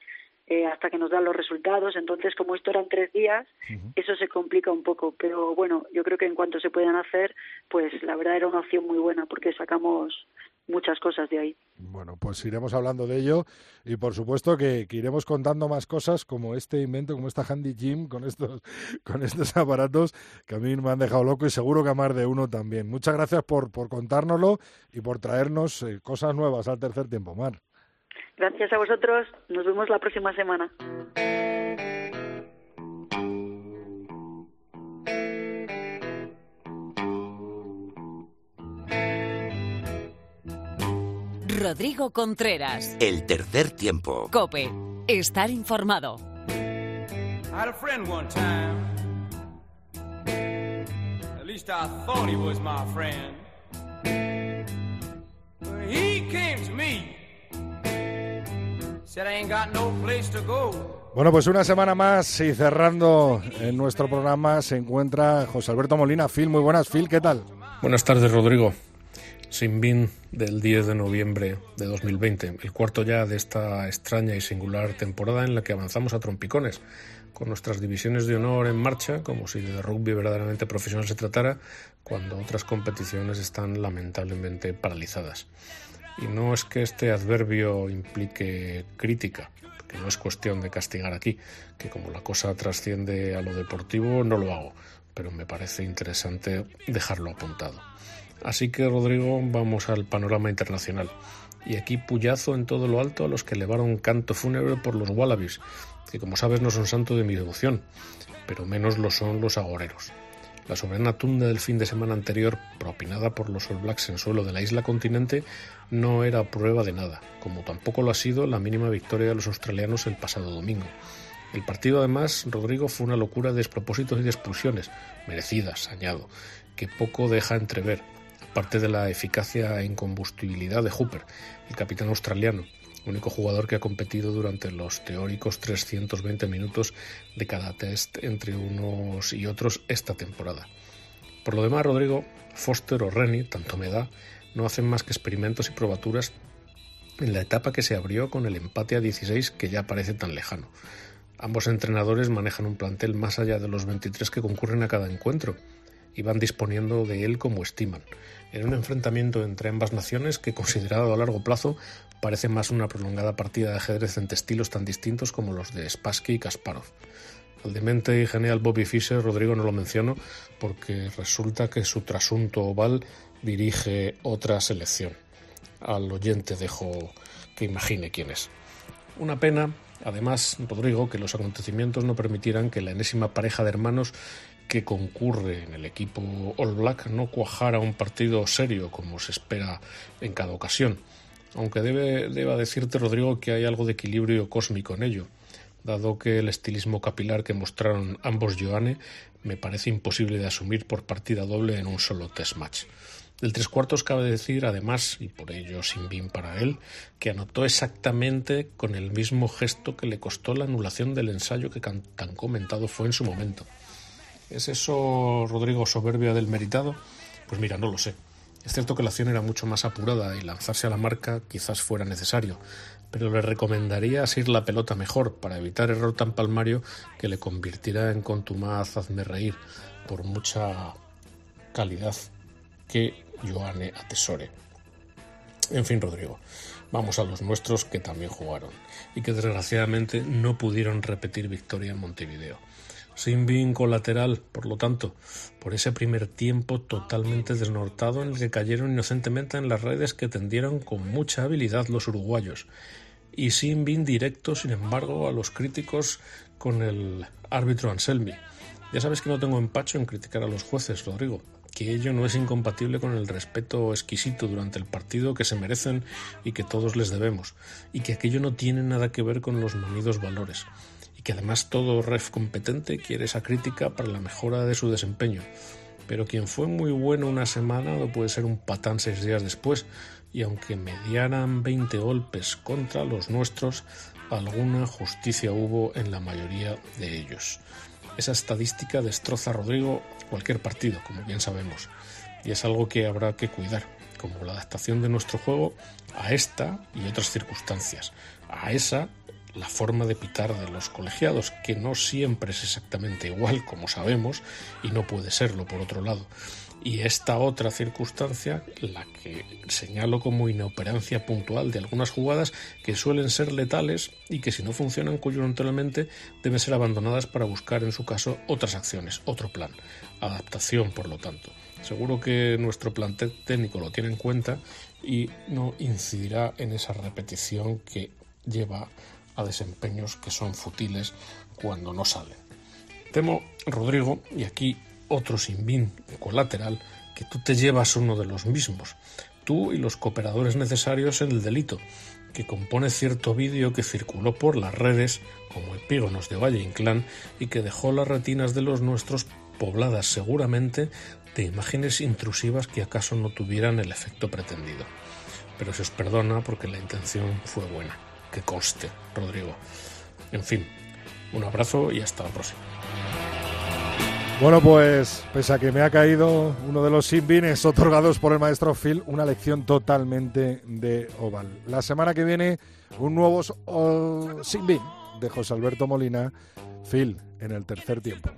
eh, hasta que nos dan los resultados. Entonces, como esto eran tres días, eso se complica un poco. Pero bueno, yo creo que en cuanto se puedan hacer, pues la verdad era una opción muy buena porque sacamos muchas cosas de ahí. Bueno, pues iremos hablando de ello y por supuesto que, iremos contando más cosas como este invento, como esta Handy Gym con estos, con estos aparatos que a mí me han dejado loco y seguro que a más de uno también. Muchas gracias por, por contárnoslo y por traernos eh, cosas nuevas al tercer tiempo, Mar. Gracias a vosotros. Nos vemos la próxima semana. Rodrigo Contreras. El tercer tiempo. Cope. Estar informado. I had a friend one time. At least I thought he was my friend. He came to me. Bueno, pues una semana más y cerrando en nuestro programa se encuentra José Alberto Molina. Phil, muy buenas. Phil, ¿qué tal? Buenas tardes, Rodrigo. Sin bin del 10 de noviembre de 2020, el cuarto ya de esta extraña y singular temporada en la que avanzamos a trompicones, con nuestras divisiones de honor en marcha, como si de rugby verdaderamente profesional se tratara, cuando otras competiciones están lamentablemente paralizadas. Y no es que este adverbio implique crítica, que no es cuestión de castigar aquí, que como la cosa trasciende a lo deportivo no lo hago, pero me parece interesante dejarlo apuntado. Así que, Rodrigo, vamos al panorama internacional. Y aquí puyazo en todo lo alto a los que elevaron canto fúnebre por los Wallabies, que como sabes no son santo de mi devoción, pero menos lo son los agoreros. La soberana tunda del fin de semana anterior, propinada por los All Blacks en suelo de la isla continente, no era prueba de nada, como tampoco lo ha sido la mínima victoria de los australianos el pasado domingo. El partido, además, Rodrigo, fue una locura de despropósitos y de expulsiones, merecidas, añado, que poco deja entrever, aparte de la eficacia e incombustibilidad de Hooper, el capitán australiano, único jugador que ha competido durante los teóricos 320 minutos de cada test entre unos y otros esta temporada. Por lo demás, Rodrigo, Foster o Rennie, tanto me da, no hacen más que experimentos y probaturas en la etapa que se abrió con el empate a 16 que ya parece tan lejano. Ambos entrenadores manejan un plantel más allá de los 23 que concurren a cada encuentro y van disponiendo de él como estiman, en un enfrentamiento entre ambas naciones que, considerado a largo plazo, parece más una prolongada partida de ajedrez entre estilos tan distintos como los de Spassky y Kasparov. Al demente y genial Bobby Fischer, Rodrigo no lo menciono porque resulta que su trasunto oval dirige otra selección. Al oyente dejo que imagine quién es. Una pena, además, Rodrigo, que los acontecimientos no permitieran que la enésima pareja de hermanos que concurre en el equipo All Black no cuajara un partido serio como se espera en cada ocasión. Aunque debe, deba decirte, Rodrigo, que hay algo de equilibrio cósmico en ello, dado que el estilismo capilar que mostraron ambos Joanne me parece imposible de asumir por partida doble en un solo test match. Del tres cuartos cabe decir, además, y por ello sin bien para él, que anotó exactamente con el mismo gesto que le costó la anulación del ensayo que tan comentado fue en su momento. ¿Es eso, Rodrigo, soberbia del meritado? Pues mira, no lo sé. Es cierto que la acción era mucho más apurada y lanzarse a la marca quizás fuera necesario, pero le recomendaría asir la pelota mejor para evitar error tan palmario que le convirtiera en contumaz hazme reír, por mucha calidad que Joanne atesore. En fin, Rodrigo, vamos a los nuestros que también jugaron y que desgraciadamente no pudieron repetir victoria en Montevideo sin bin colateral, por lo tanto, por ese primer tiempo totalmente desnortado en el que cayeron inocentemente en las redes que tendieron con mucha habilidad los uruguayos, y sin bin directo, sin embargo, a los críticos con el árbitro Anselmi. Ya sabes que no tengo empacho en criticar a los jueces, Rodrigo, que ello no es incompatible con el respeto exquisito durante el partido que se merecen y que todos les debemos, y que aquello no tiene nada que ver con los manidos valores y que además todo ref competente quiere esa crítica para la mejora de su desempeño. Pero quien fue muy bueno una semana no puede ser un patán seis días después, y aunque mediaran 20 golpes contra los nuestros, alguna justicia hubo en la mayoría de ellos. Esa estadística destroza, Rodrigo, cualquier partido, como bien sabemos, y es algo que habrá que cuidar, como la adaptación de nuestro juego a esta y otras circunstancias, a esa la forma de pitar de los colegiados, que no siempre es exactamente igual, como sabemos, y no puede serlo por otro lado. Y esta otra circunstancia, la que señalo como inoperancia puntual de algunas jugadas que suelen ser letales y que si no funcionan coyunturalmente deben ser abandonadas para buscar en su caso otras acciones, otro plan. Adaptación, por lo tanto. Seguro que nuestro plan técnico lo tiene en cuenta y no incidirá en esa repetición que lleva a desempeños que son futiles cuando no salen. Temo, Rodrigo, y aquí otro sin bin colateral, que tú te llevas uno de los mismos, tú y los cooperadores necesarios en el delito, que compone cierto vídeo que circuló por las redes como epígonos de Valle Inclán y que dejó las retinas de los nuestros pobladas seguramente de imágenes intrusivas que acaso no tuvieran el efecto pretendido. Pero se os perdona porque la intención fue buena. Que conste, Rodrigo. En fin, un abrazo y hasta la próxima. Bueno, pues pese a que me ha caído uno de los sinbines otorgados por el maestro Phil, una lección totalmente de Oval. La semana que viene, un nuevo sinbin de José Alberto Molina, Phil, en el tercer tiempo.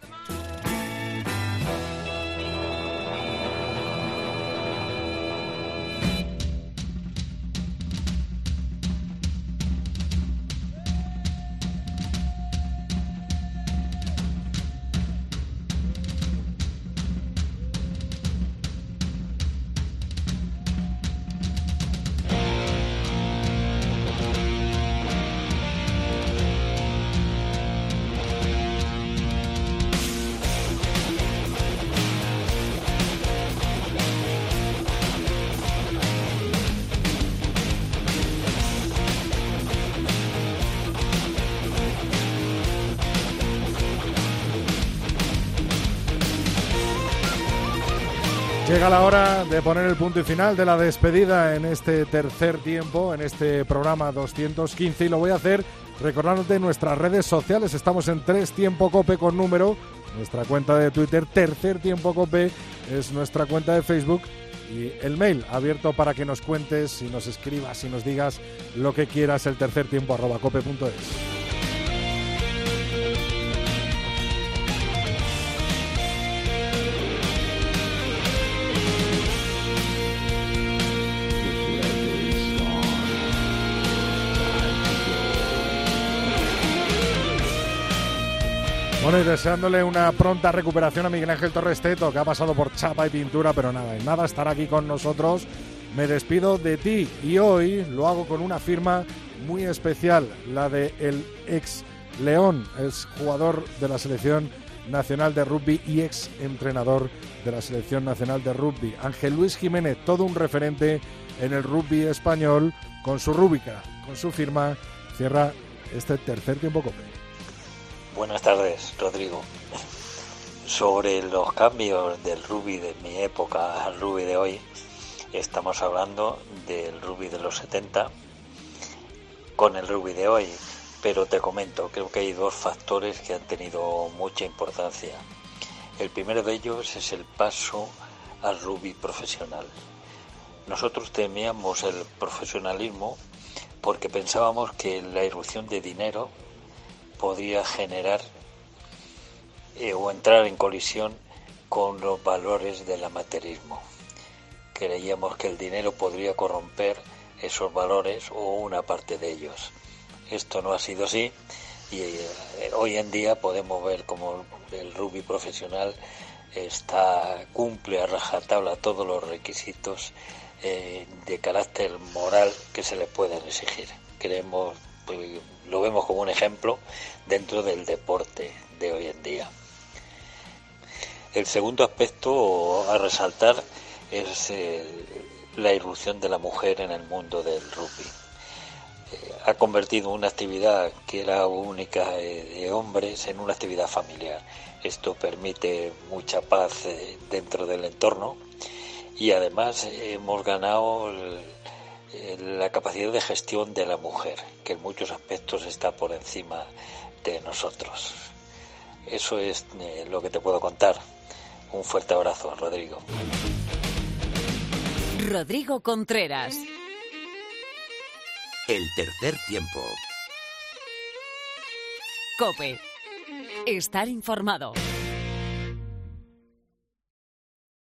Poner el punto y final de la despedida en este tercer tiempo, en este programa 215 y lo voy a hacer recordándote nuestras redes sociales. Estamos en Tres Tiempo Cope con número, nuestra cuenta de Twitter, Tercer Tiempo Cope es nuestra cuenta de Facebook y el mail abierto para que nos cuentes y nos escribas y nos digas lo que quieras, el tercer tiempo cope.es. Bueno, y deseándole una pronta recuperación a Miguel Ángel Torres Teto, que ha pasado por chapa y pintura, pero nada, en nada estará aquí con nosotros. Me despido de ti y hoy lo hago con una firma muy especial, la de el ex León, es jugador de la selección nacional de rugby y ex entrenador de la selección nacional de rugby. Ángel Luis Jiménez, todo un referente en el rugby español, con su rúbrica, con su firma, cierra este tercer tiempo cope. Buenas tardes, Rodrigo. Sobre los cambios del rugby de mi época al rugby de hoy, estamos hablando del rugby de los 70 con el rugby de hoy, pero te comento, creo que hay dos factores que han tenido mucha importancia. El primero de ellos es el paso al rugby profesional. Nosotros temíamos el profesionalismo porque pensábamos que la irrupción de dinero podía generar eh, o entrar en colisión con los valores del amateurismo. Creíamos que el dinero podría corromper esos valores o una parte de ellos. Esto no ha sido así y eh, hoy en día podemos ver como el rugby profesional está cumple a rajatabla todos los requisitos eh, de carácter moral que se le pueden exigir. Creemos pues, lo vemos como un ejemplo dentro del deporte de hoy en día. El segundo aspecto a resaltar es eh, la irrupción de la mujer en el mundo del rugby. Eh, ha convertido una actividad que era única eh, de hombres en una actividad familiar. Esto permite mucha paz dentro del entorno y además hemos ganado la capacidad de gestión de la mujer, que en muchos aspectos está por encima de nosotros. Eso es eh, lo que te puedo contar. Un fuerte abrazo, Rodrigo. Rodrigo Contreras. El tercer tiempo. Cope. Estar informado.